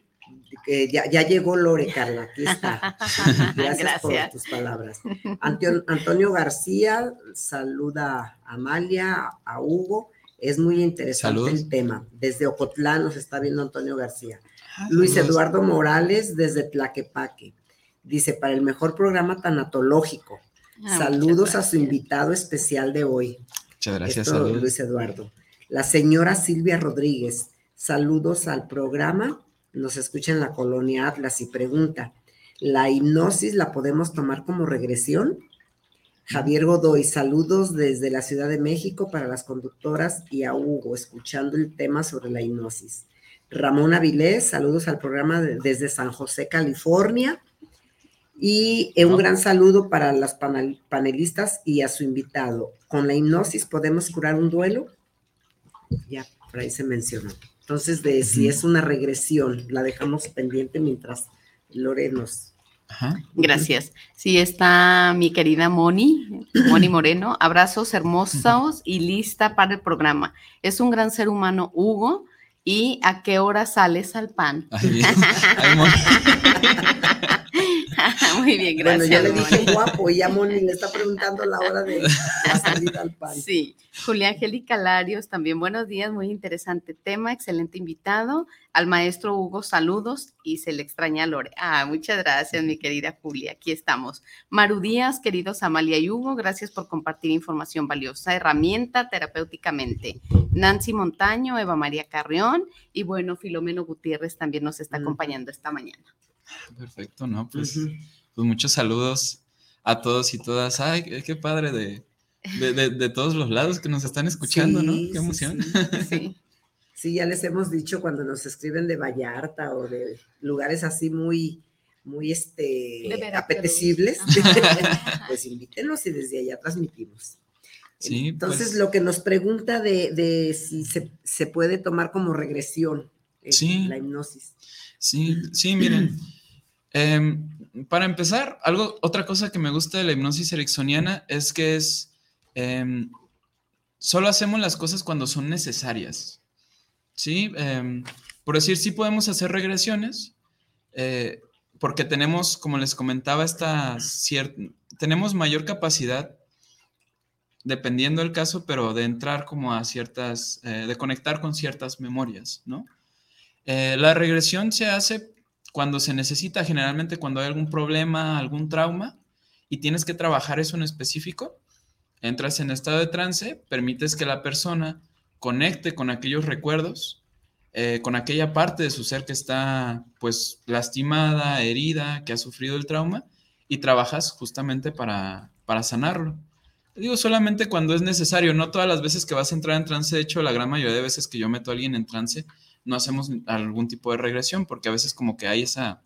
eh, ya, ya llegó Lore, Carla, aquí está. Gracias, por tus palabras. Antio- Antonio García saluda a Amalia, a Hugo. Es muy interesante Saludos. el tema. Desde Ocotlán nos está viendo Antonio García. Luis saludos. Eduardo Morales desde Tlaquepaque. Dice, para el mejor programa tanatológico. Ah, Saludos a su invitado especial de hoy. Muchas gracias, Esto. Luis Eduardo. La señora Silvia Rodríguez, saludos al programa. Nos escucha en la colonia Atlas y pregunta, ¿la hipnosis la podemos tomar como regresión? Javier Godoy, saludos desde la Ciudad de México para las conductoras y a Hugo, escuchando el tema sobre la hipnosis. Ramón Avilés, saludos al programa desde San José, California. Y eh, un gran saludo para las panelistas y a su invitado. ¿Con la hipnosis podemos curar un duelo? Ya, por ahí se mencionó. Entonces, de si es una regresión, la dejamos pendiente mientras Lore nos... Gracias. Sí, está mi querida Moni, Moni Moreno. Abrazos hermosos y lista para el programa. Es un gran ser humano, Hugo. ¿Y a qué hora sales al pan? Muy bien, gracias. Bueno, ya le dije guapo y ya Moni le está preguntando la hora de la salida al pan. Sí, Julia Angélica Larios, también buenos días, muy interesante tema, excelente invitado. Al maestro Hugo, saludos y se le extraña a Lore. Ah, muchas gracias, mi querida Julia, aquí estamos. Maru Díaz, queridos Amalia y Hugo, gracias por compartir información valiosa, herramienta terapéuticamente. Nancy Montaño, Eva María Carrión y bueno, Filomeno Gutiérrez también nos está acompañando esta mañana. Perfecto, ¿no? Pues, pues muchos saludos a todos y todas. Ay, qué padre de, de, todos los lados que nos están escuchando, ¿no? Qué emoción. Sí, sí. ya les hemos dicho cuando nos escriben de Vallarta o de lugares así muy, muy este, apetecibles, pues invítenos y desde allá transmitimos. Sí, Entonces, pues lo que nos pregunta de, de si se, se, puede tomar como regresión eh, la hipnosis. Sí, sí, miren. Em, para empezar, algo, otra cosa que me gusta de la hipnosis ericksoniana es que es em, solo hacemos las cosas cuando son necesarias. ¿Sí? Em, por decir, sí podemos hacer regresiones, eh, porque tenemos, como les comentaba, esta tenemos mayor capacidad, dependiendo del caso, pero de entrar como a ciertas, eh, de conectar con ciertas memorias, ¿no? Eh, la regresión se hace cuando se necesita, generalmente cuando hay algún problema, algún trauma, y tienes que trabajar eso en específico, entras en estado de trance, permites que la persona conecte con aquellos recuerdos, eh, con aquella parte de su ser que está pues lastimada, herida, que ha sufrido el trauma, y trabajas justamente para, para sanarlo. Digo solamente cuando es necesario, no todas las veces que vas a entrar en trance, de hecho la gran mayoría de veces que yo meto a alguien en trance, no hacemos algún tipo de regresión, porque a veces como que hay esa,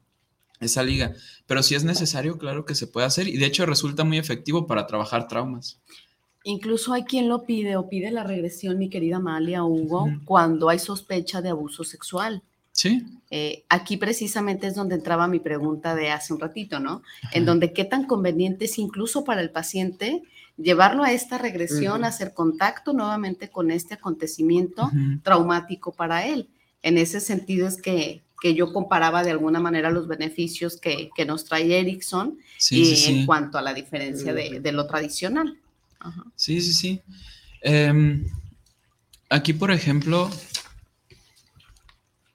esa liga. Pero si es necesario, claro que se puede hacer y de hecho resulta muy efectivo para trabajar traumas. Incluso hay quien lo pide o pide la regresión, mi querida Amalia Hugo, cuando hay sospecha de abuso sexual. Sí. Eh, aquí precisamente es donde entraba mi pregunta de hace un ratito, ¿no? En donde qué tan conveniente es incluso para el paciente llevarlo a esta regresión, hacer contacto nuevamente con este acontecimiento traumático para él en ese sentido es que, yo comparaba de alguna manera los beneficios que, nos trae Ericsson y en cuanto a la diferencia de, lo tradicional. Sí, sí, sí. Em, aquí, por ejemplo,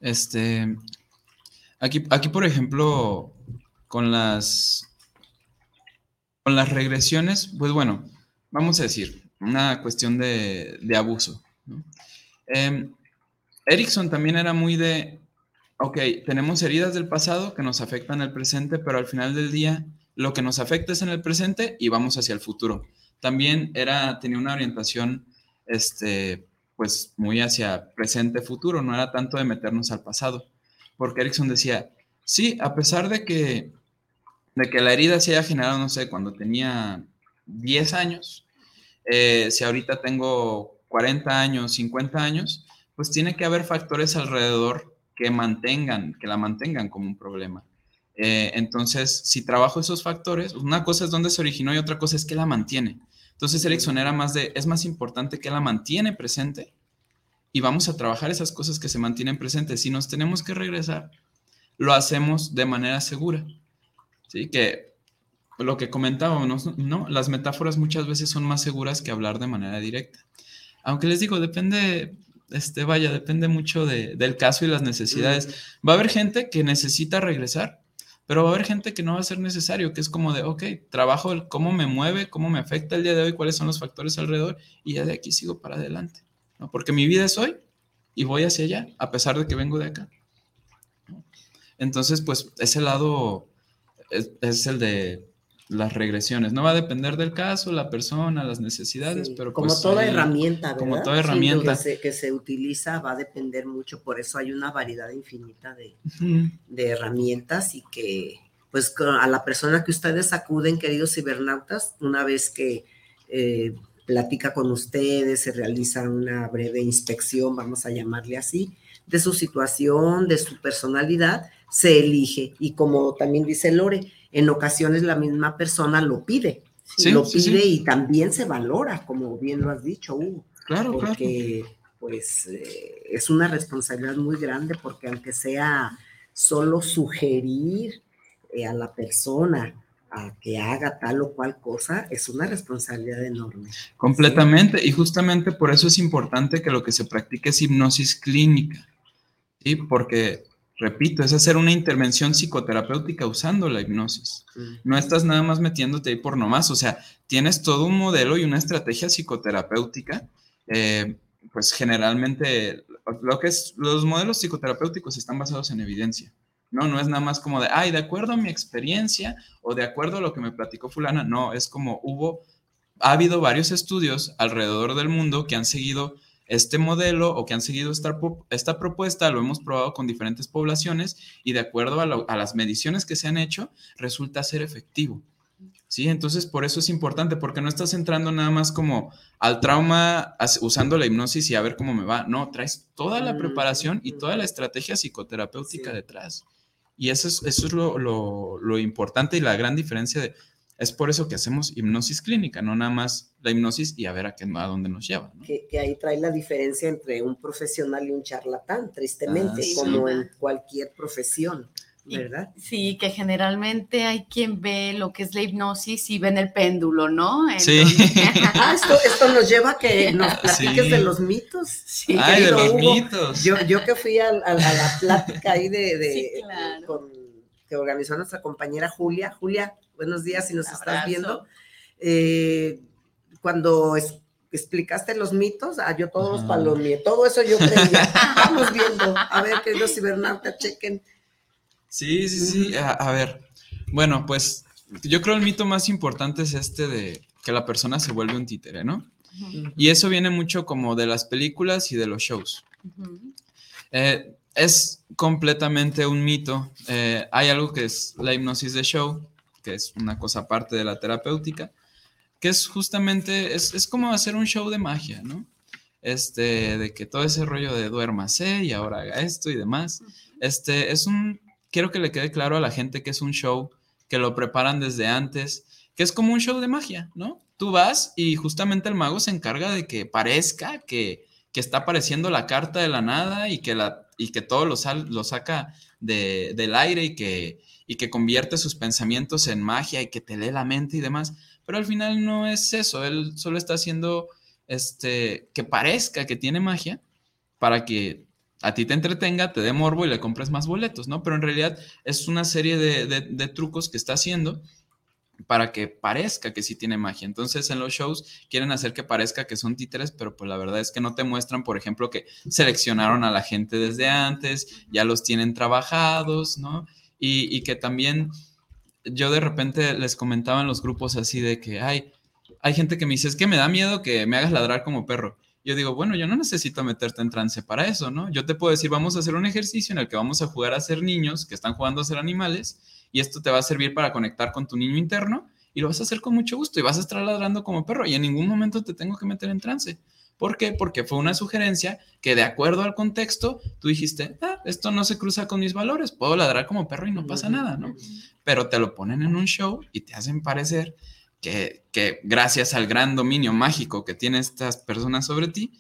este, aquí, aquí, por ejemplo, con las, con las regresiones, pues bueno, vamos a decir, una cuestión de, abuso. Em, Erickson también era muy de, ok, tenemos heridas del pasado que nos afectan el presente, pero al final del día lo que nos afecta es en el presente y vamos hacia el futuro. También era, tenía una orientación, este, pues muy hacia presente-futuro, no era tanto de meternos al pasado, porque Erickson decía, sí, a pesar de que, de que la herida se haya generado, no sé, cuando tenía 10 años, eh, si ahorita tengo 40 años, 50 años, pues tiene que haber factores alrededor que mantengan, que la mantengan como un problema. Eh, entonces, si trabajo esos factores, una cosa es dónde se originó y otra cosa es que la mantiene. Entonces, Erickson era más de, es más importante que la mantiene presente y vamos a trabajar esas cosas que se mantienen presentes. Si nos tenemos que regresar, lo hacemos de manera segura. ¿Sí? Que lo que comentábamos, ¿no? Las metáforas muchas veces son más seguras que hablar de manera directa. Aunque les digo, depende este, vaya, depende mucho del caso y las necesidades. Va a haber gente que necesita regresar, pero va a haber gente que no va a ser necesario, que es como de, ok, trabajo el cómo me mueve, cómo me afecta el día de hoy, cuáles son los factores alrededor, y ya de aquí sigo para adelante, ¿no? Porque mi vida es hoy y voy hacia allá, a pesar de que vengo de acá. Entonces, pues ese lado es, el de las regresiones. No va a depender del caso, la persona, las necesidades, pero como pues toda herramienta, ¿verdad? Como toda Sí, herramienta. que, se, que se utiliza va a depender mucho, por eso hay una variedad infinita de, herramientas y que pues a la persona que ustedes acuden, queridos cibernautas, una vez que eh, platica con ustedes, se realiza una breve inspección, vamos a llamarle así, de su situación, de su personalidad, se elige. Y como también dice Lore, en ocasiones la misma persona lo pide, Sí, lo sí, sí. pide y también se valora, como bien lo has dicho, Hugo. Claro, claro. porque pues eh, es una responsabilidad muy grande porque aunque sea solo sugerir eh, a la persona a que haga tal o cual cosa, es una responsabilidad enorme. Completamente, y justamente por eso es importante que lo que se practique es hipnosis clínica, ¿sí? Porque, repito, es hacer una intervención psicoterapéutica usando la hipnosis. No estás nada más metiéndote ahí por nomás, o sea, tienes todo un modelo y una estrategia psicoterapéutica, eh, pues generalmente lo que es, los modelos psicoterapéuticos están basados en evidencia. No, no es nada más como de, ay, de acuerdo a mi experiencia o de acuerdo a lo que me platicó fulana. No, es como hubo, ha habido varios estudios alrededor del mundo que han seguido este modelo o que han seguido esta, pro- esta propuesta, lo hemos probado con diferentes poblaciones y de acuerdo a, las mediciones que se han hecho, resulta ser efectivo. Sí, entonces por eso es importante, porque no estás entrando nada más como al trauma usando la hipnosis y a ver cómo me va. No, traes toda la Mm, preparación y toda la estrategia psicoterapéutica detrás. Y eso es, eso es lo, lo- lo importante y la gran diferencia de... Es por eso que hacemos hipnosis clínica, no nada más la hipnosis y a ver a, qué, a dónde nos lleva. ¿no? Que, que ahí trae la diferencia entre un profesional y un charlatán, tristemente, Ah, sí. como en cualquier profesión, ¿verdad? Sí, que generalmente hay quien ve lo que es la hipnosis y ven el péndulo, ¿no? Sí. Ah, esto, esto nos lleva a que nos platiques Sí. de los mitos. Sí, Ay, de los Hugo. mitos. Yo, yo que fui a, a- a la plática ahí de, de- Sí, claro. con- que organizó nuestra compañera Julia. Julia, buenos días si nos estás viendo. Eh, cuando es- explicaste los mitos, ah, yo todos palomeé, todo eso yo creía. Vamos viendo, a ver, queridos cibernautas, chequen. Sí, sí, sí. A, a ver, bueno, pues yo creo el mito más importante es este de que la persona se vuelve un títere, ¿no? Y eso viene mucho como de las películas y de los shows. Eh, es completamente un mito. Eh, hay algo que es la hipnosis de show, que es una cosa aparte de la terapéutica, que es justamente, es, es como hacer un show de magia, ¿no? Este, de que todo ese rollo de duérmase y ahora haga esto y demás. Este, es un, quiero que le quede claro a la gente que es un show, que lo preparan desde antes, que es como un show de magia, ¿no? Tú vas y justamente el mago se encarga de que parezca que, que está apareciendo la carta de la nada y que, la, y que todo lo, sal- lo saca de- del aire y que, y que convierte sus pensamientos en magia y que te lee la mente y demás. Pero al final no es eso, él solo está haciendo este, que parezca que tiene magia para que a ti te entretenga, te dé morbo y le compres más boletos, ¿no? Pero en realidad es una serie de, de- de trucos que está haciendo para que parezca que sí tiene magia. Entonces en los shows quieren hacer que parezca que son títeres, pero pues la verdad es que no te muestran, por ejemplo, que seleccionaron a la gente desde antes, ya los tienen trabajados, ¿no? Y, que también yo de repente les comentaba en los grupos así de que, ay, hay gente que me dice, es que me da miedo que me hagas ladrar como perro. Yo digo, bueno, yo no necesito meterte en trance para eso, ¿no? Yo te puedo decir, vamos a hacer un ejercicio en el que vamos a jugar a ser niños que están jugando a ser animales y esto te va a servir para conectar con tu niño interno y lo vas a hacer con mucho gusto y vas a estar ladrando como perro y en ningún momento te tengo que meter en trance. ¿Por qué? Porque fue una sugerencia que de acuerdo al contexto tú dijiste, ah, esto no se cruza con mis valores, puedo ladrar como perro y no pasa nada, ¿no? Pero te lo ponen en un show y te hacen parecer que, que gracias al gran dominio mágico que tienen estas personas sobre ti,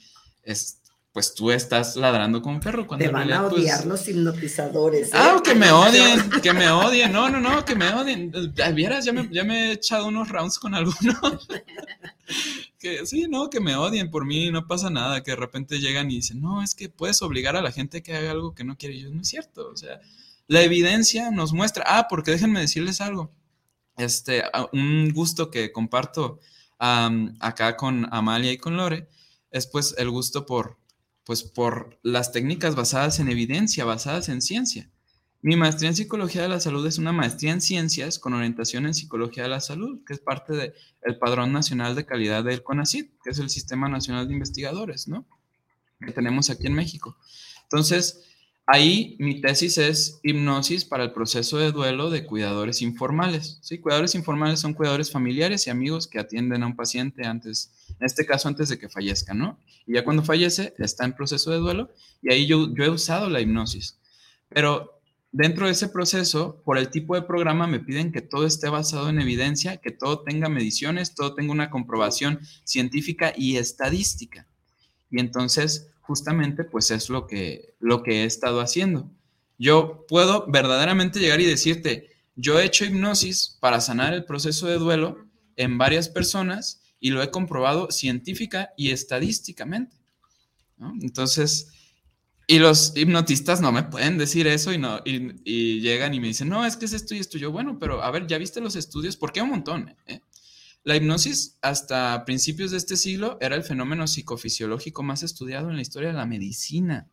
es, pues tú estás ladrando como perro. Cuando Te van a pues, odiar los hipnotizadores. ¿eh? Ah, que me odien, que me odien. No, no, no, que me odien. Eh, Vieras, ya me, ya me he echado unos rounds con algunos. que sí, no, que me odien por mí, no pasa nada. Que de repente llegan y dicen, no, es que puedes obligar a la gente que haga algo que no quiere. Y yo, no es cierto. O sea, la evidencia nos muestra. Ah, porque déjenme decirles algo. Este, un gusto que comparto acá con Amalia y con Lore es pues el gusto por, pues por las técnicas basadas en evidencia, basadas en ciencia. Mi maestría en psicología de la salud es una maestría en ciencias con orientación en psicología de la salud, que es parte del Padrón Nacional de Calidad del CONACYT, que es el Sistema Nacional de Investigadores, ¿no? Que tenemos aquí en México. Entonces, ahí mi tesis es hipnosis para el proceso de duelo de cuidadores informales. Sí, cuidadores informales son cuidadores familiares y amigos que atienden a un paciente antes, en este caso antes de que fallezca, ¿no? Y ya cuando fallece está en proceso de duelo y ahí yo, yo he usado la hipnosis. Pero Dentro de ese proceso, por el tipo de programa, me piden que todo esté basado en evidencia, que todo tenga mediciones, todo tenga una comprobación científica y estadística. Y entonces, justamente, pues es lo que, lo que he estado haciendo. Yo puedo verdaderamente llegar y decirte, yo he hecho hipnosis para sanar el proceso de duelo en varias personas y lo he comprobado científica y estadísticamente. Entonces, y los hipnotistas no me pueden decir eso y, no, y, llegan y me dicen, no, es que es esto y esto. Yo, bueno, pero a ver, ¿ya viste los estudios? ¿Por qué un montón? Eh? La hipnosis hasta principios de este siglo era el fenómeno psicofisiológico más estudiado en la historia de la medicina.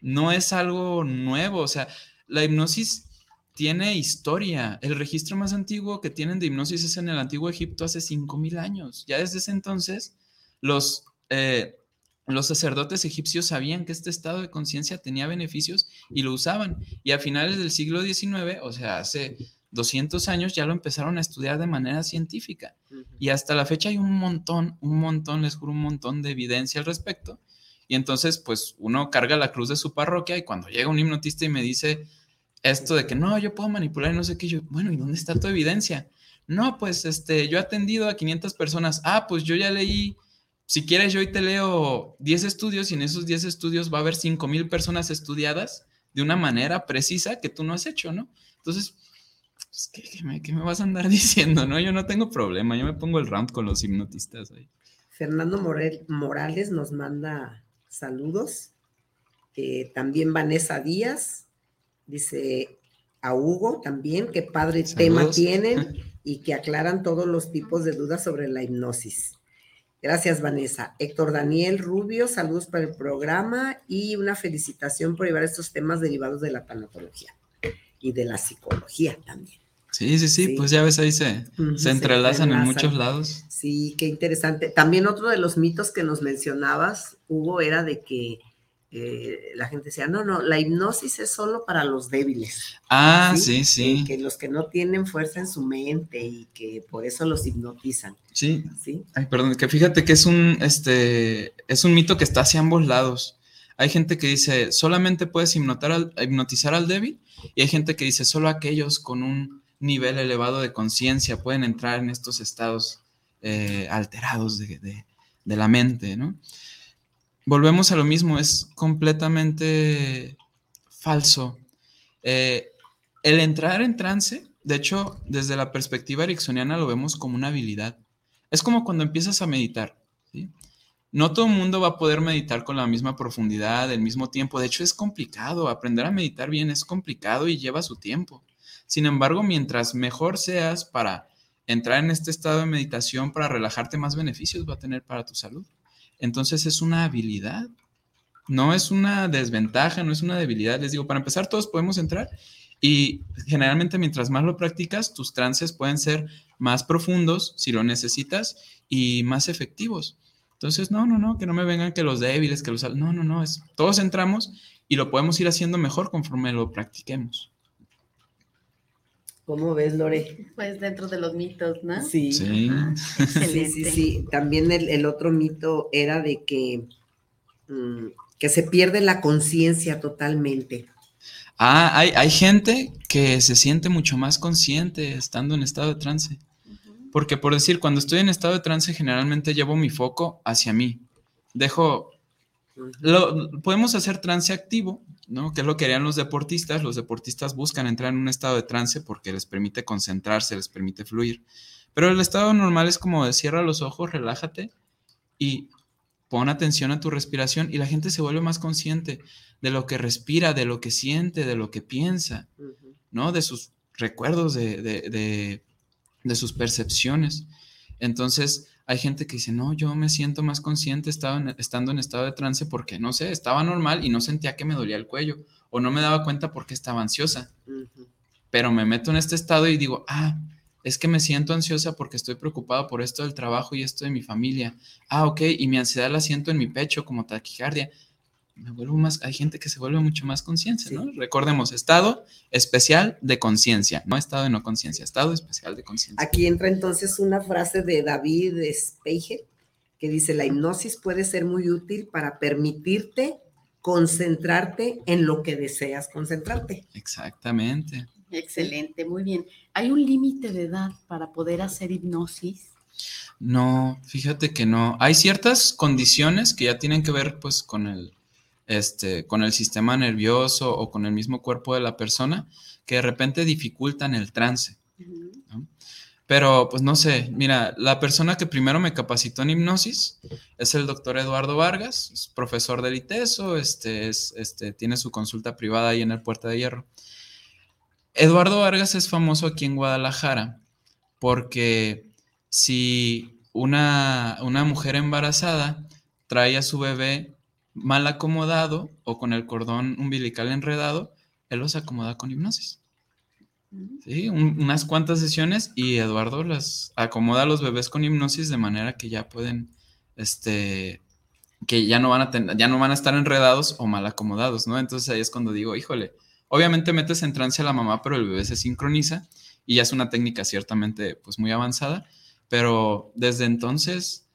No es algo nuevo, o sea, la hipnosis tiene historia. El registro más antiguo que tienen de hipnosis es en el antiguo Egipto hace 5.000 años. Ya desde ese entonces, los... Eh, los sacerdotes egipcios sabían que este estado de conciencia tenía beneficios y lo usaban. Y a finales del siglo XIX, o sea, hace 200 años, ya lo empezaron a estudiar de manera científica. Y hasta la fecha hay un montón, un montón, les juro, un montón de evidencia al respecto. Y entonces, pues uno carga la cruz de su parroquia y cuando llega un hipnotista y me dice esto de que no, yo puedo manipular y no sé qué, yo, bueno, ¿y dónde está tu evidencia? No, pues este, yo he atendido a 500 personas. Ah, pues yo ya leí si quieres, yo hoy te leo 10 estudios y en esos 10 estudios va a haber 5 mil personas estudiadas de una manera precisa que tú no has hecho, ¿no? Entonces, pues, ¿qué, me, me, vas a andar diciendo, no? Yo no tengo problema, yo me pongo el round con los hipnotistas ahí. Fernando Morales nos manda saludos. Eh, también Vanessa Díaz dice a Hugo también, qué padre tema tienen y que aclaran todos los tipos de dudas sobre la hipnosis. Gracias, Vanessa. Héctor Daniel Rubio, saludos para el programa y una felicitación por llevar estos temas derivados de la tanatología y de la psicología también. Sí, sí, sí, pues ya ves ahí se, se, entrelazan en muchos lados. Sí, qué interesante. También otro de los mitos que nos mencionabas, Hugo, era de que eh, la gente decía, no, no, la hipnosis es solo para los débiles. Ah, sí, sí. Que, los que no tienen fuerza en su mente y que por eso los hipnotizan. Sí. Sí. Ay, perdón, que fíjate que es un, este, es un mito que está hacia ambos lados. Hay gente que dice, solamente puedes hipnotizar al débil y hay gente que dice, solo aquellos con un nivel elevado de conciencia pueden entrar en estos estados eh, alterados de, de la mente, ¿no? volvemos a lo mismo, es completamente falso. Eh, el entrar en trance, de hecho, desde la perspectiva ericksoniana lo vemos como una habilidad. Es como cuando empiezas a meditar. No todo el mundo va a poder meditar con la misma profundidad, el mismo tiempo. De hecho, es complicado. Aprender a meditar bien es complicado y lleva su tiempo. Sin embargo, mientras mejor seas para entrar en este estado de meditación, para relajarte, más beneficios va a tener para tu salud. Entonces es una habilidad, no es una desventaja, no es una debilidad. Les digo, para empezar, todos podemos entrar y generalmente mientras más lo practicas, tus trances pueden ser más profundos si lo necesitas y más efectivos. Entonces, no, no, no, que no me vengan que los débiles, que los... No, no, no, es, todos entramos y lo podemos ir haciendo mejor conforme lo practiquemos. ¿Cómo ves, Lore? Pues dentro de los mitos, ¿no? Sí. Sí, sí, sí, sí. También el, otro mito era de que, mm, que se pierde la conciencia totalmente. Ah, hay, hay, gente que se siente mucho más consciente estando en estado de trance. Porque por decir, cuando estoy en estado de trance, generalmente llevo mi foco hacia mí. Dejo lo, podemos hacer trance activo, ¿no? Que es lo que harían los deportistas. Los deportistas buscan entrar en un estado de trance porque les permite concentrarse, les permite fluir. Pero el estado normal es como de cierra los ojos, relájate y pon atención a tu respiración y la gente se vuelve más consciente de lo que respira, de lo que siente, de lo que piensa, ¿no? De sus recuerdos, de, de, de sus percepciones. Entonces, hay gente que dice, no, yo me siento más consciente estando en, estado de trance porque, no sé, estaba normal y no sentía que me dolía el cuello o no me daba cuenta porque estaba ansiosa. Pero me meto en este estado y digo, ah, es que me siento ansiosa porque estoy preocupado por esto del trabajo y esto de mi familia. Ah, ok, y mi ansiedad la siento en mi pecho como taquicardia. Me vuelvo más, hay gente que se vuelve mucho más conciencia, ¿no? Recordemos, estado especial de conciencia, no estado de no conciencia, estado especial de conciencia. Aquí entra entonces una frase de David Speijer que dice, la hipnosis puede ser muy útil para permitirte concentrarte en lo que deseas concentrarte. Exactamente. Excelente, muy bien. ¿Hay un límite de edad para poder hacer hipnosis? No, fíjate que no. Hay ciertas condiciones que ya tienen que ver pues con el, este, con el sistema nervioso o con el mismo cuerpo de la persona que de repente dificultan el trance. Pero pues no sé, mira, la persona que primero me capacitó en hipnosis es el doctor Eduardo Vargas, es profesor del ITESO, este, es, este, tiene su consulta privada ahí en el Puerta de Hierro. Eduardo Vargas es famoso aquí en Guadalajara porque si una, una mujer embarazada trae a su bebé mal acomodado o con el cordón umbilical enredado, él los acomoda con hipnosis. Sí, unas cuantas sesiones y Eduardo las acomoda a los bebés con hipnosis de manera que ya pueden, este, que ya no van a ya no van a estar enredados o mal acomodados, ¿no? Entonces ahí es cuando digo, híjole, obviamente metes en trance a la mamá, pero el bebé se sincroniza y ya es una técnica ciertamente pues muy avanzada, pero desde entonces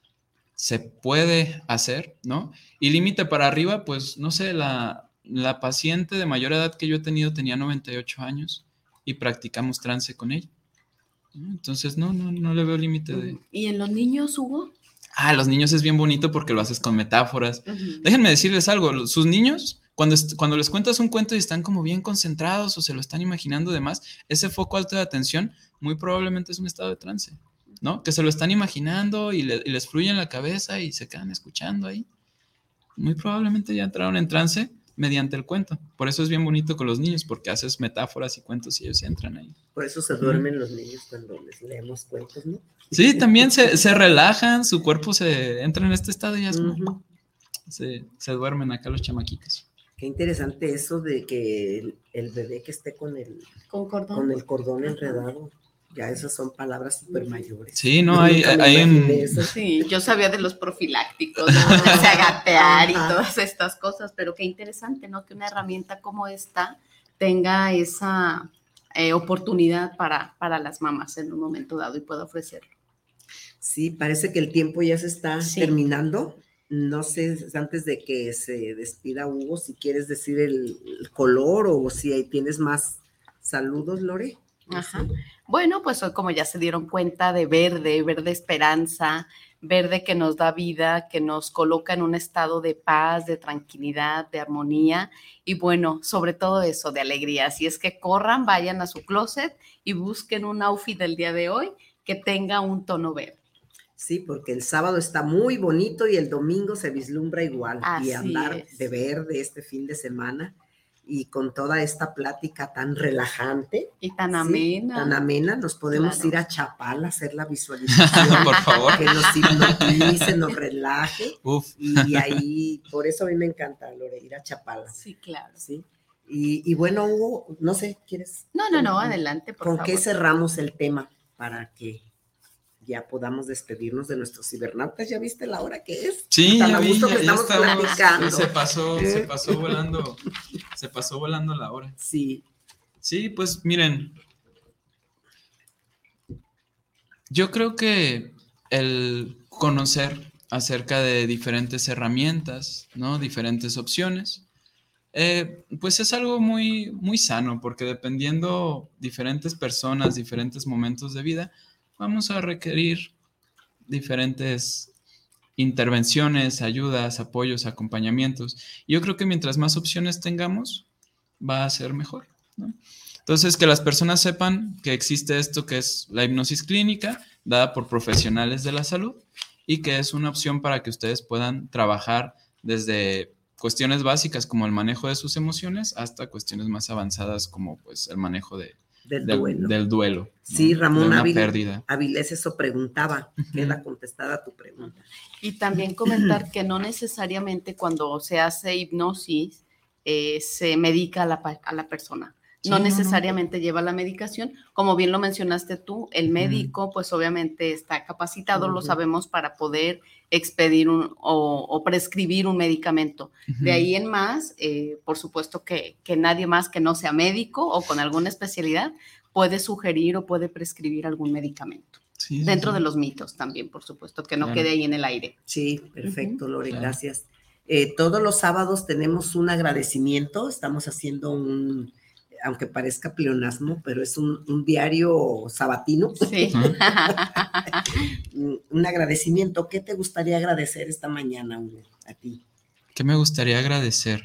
se puede hacer, ¿no? Y límite para arriba, pues no sé, la, la paciente de mayor edad que yo he tenido tenía 98 años y practicamos trance con ella. Entonces, no, no, no le veo límite de... ¿Y en los niños, Hugo? Ah, los niños es bien bonito porque lo haces con metáforas. Déjenme decirles algo, sus niños, cuando, cuando les cuentas un cuento y están como bien concentrados o se lo están imaginando demás, ese foco alto de atención muy probablemente es un estado de trance, ¿no? Que se lo están imaginando y, y les fluye en la cabeza y se quedan escuchando ahí. Muy probablemente ya entraron en trance mediante el cuento. Por eso es bien bonito con los niños, porque haces metáforas y cuentos y ellos entran ahí. Por eso se duermen los niños cuando les leemos cuentos, ¿no? Sí, también se, se relajan, su cuerpo se entra en este estado y ya se, se, duermen acá los chamaquitos. Qué interesante eso de que el, bebé que esté con el, con, cordón. con el cordón enredado ya esas son palabras súper mayores. Sí, no, hay, hay en... Sí, yo sabía de los profilácticos, de agatear y todas estas cosas, pero qué interesante, ¿no? Que una herramienta como esta tenga esa eh, oportunidad para, para las mamás en un momento dado y pueda ofrecerlo. Sí, parece que el tiempo ya se está terminando. No sé, antes de que se despida Hugo, si quieres decir el, el color o si ahí tienes más saludos, Lore. Ajá. Bueno, pues hoy como ya se dieron cuenta de verde, verde esperanza, verde que nos da vida, que nos coloca en un estado de paz, de tranquilidad, de armonía y bueno, sobre todo eso, de alegría. Así es que corran, vayan a su closet y busquen un outfit del día de hoy que tenga un tono verde. Sí, porque el sábado está muy bonito y el domingo se vislumbra igual. y andar de verde este fin de semana y con toda esta plática tan relajante y tan amena. tan amena, nos podemos ir a Chapal a hacer la visualización. por favor. Que nos hipnotice, nos relaje. Y ahí, por eso a mí me encanta, Lore, ir a Chapala. Sí, claro. Sí. Y, y bueno, Hugo, no sé, ¿quieres? No, no, no, adelante, por ¿Con favor. qué cerramos el tema para que ya podamos despedirnos de nuestros cibernautas. ¿Ya viste la hora que es? Sí, Tan ya vi, ya- que ya estamos estamos- platicando. Se pasó, se pasó volando, se pasó volando la hora. Sí. Sí, pues miren, yo creo que el conocer acerca de diferentes herramientas, ¿no? Diferentes opciones, eh, pues es algo muy, muy sano, porque dependiendo diferentes personas, diferentes momentos de vida, vamos a requerir diferentes intervenciones, ayudas, apoyos, acompañamientos. Yo creo que mientras más opciones tengamos, va a ser mejor. Entonces, que las personas sepan que existe esto que es la hipnosis clínica, dada por profesionales de la salud, y que es una opción para que ustedes puedan trabajar desde cuestiones básicas como el manejo de sus emociones hasta cuestiones más avanzadas como pues el manejo de, Del del, duelo. del duelo. ¿no? Sí, Ramón pérdida. Avilés eso preguntaba, queda contestada tu pregunta. Y también comentar que no necesariamente cuando se hace hipnosis eh, se medica a la, a la persona. no necesariamente lleva la medicación. Como bien lo mencionaste tú, el médico, pues obviamente está capacitado, lo sabemos, para poder expedir un, o, prescribir un medicamento. De ahí en más, eh, por supuesto que, que, nadie más que no sea médico o con alguna especialidad puede sugerir o puede prescribir algún medicamento. Dentro de los mitos también, por supuesto, que no quede ahí en el aire. Sí, perfecto, Lore, gracias. Eh, todos los sábados tenemos un agradecimiento, estamos haciendo un, aunque parezca pleonasmo, pero es un, diario sabatino. Sí. un agradecimiento. ¿Qué te gustaría agradecer esta mañana, a ti? ¿Qué me gustaría agradecer?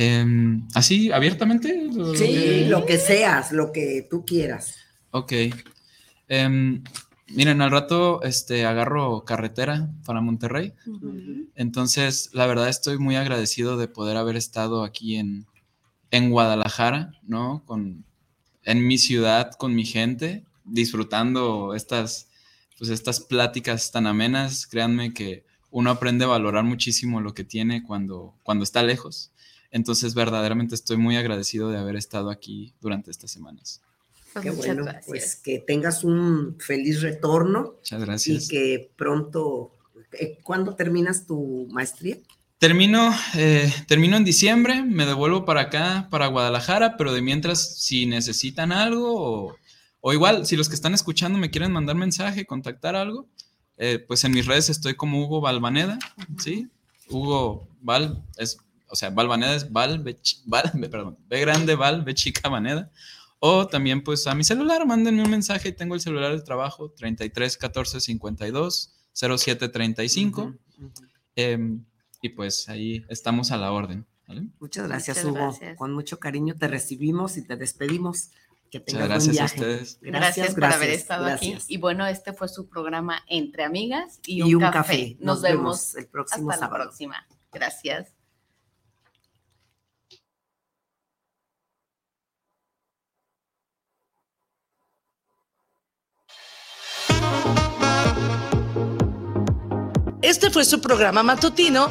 Em, ¿Así, abiertamente? Sí, lo que seas, lo que tú quieras. Ok. Em, miren, al rato este, agarro carretera para Monterrey. Entonces, la verdad estoy muy agradecido de poder haber estado aquí en, en Guadalajara, ¿no? Con, en mi ciudad, con mi gente, disfrutando estas, pues estas pláticas tan amenas. Créanme que uno aprende a valorar muchísimo lo que tiene cuando, cuando está lejos. Entonces, verdaderamente estoy muy agradecido de haber estado aquí durante estas semanas. Pues Qué bueno, pues que tengas un feliz retorno. Muchas gracias. Y que pronto, eh, ¿cuándo terminas tu maestría? Termino, eh, termino en diciembre, me devuelvo para acá, para Guadalajara, pero de mientras, si necesitan algo o, igual, si los que están escuchando me quieren mandar mensaje, contactar algo, eh, pues en mis redes estoy como Hugo Valvaneda, ¿sí? Hugo Val, es, o sea, Valvaneda es Val, Val, perdón, B grande Val, B chica Vaneda. O también pues a mi celular, mándenme un mensaje, tengo el celular del trabajo, 33 14 52 07 35. Y pues ahí estamos a la orden. Muchas gracias, Hugo. Con mucho cariño te recibimos y te despedimos. Que tengas gracias viaje. a ustedes. Gracias, por haber estado aquí. Y bueno, este fue su programa Entre Amigas y, un, café. Nos, vemos, el próximo Hasta sábado. la próxima. Gracias. Este fue su programa matutino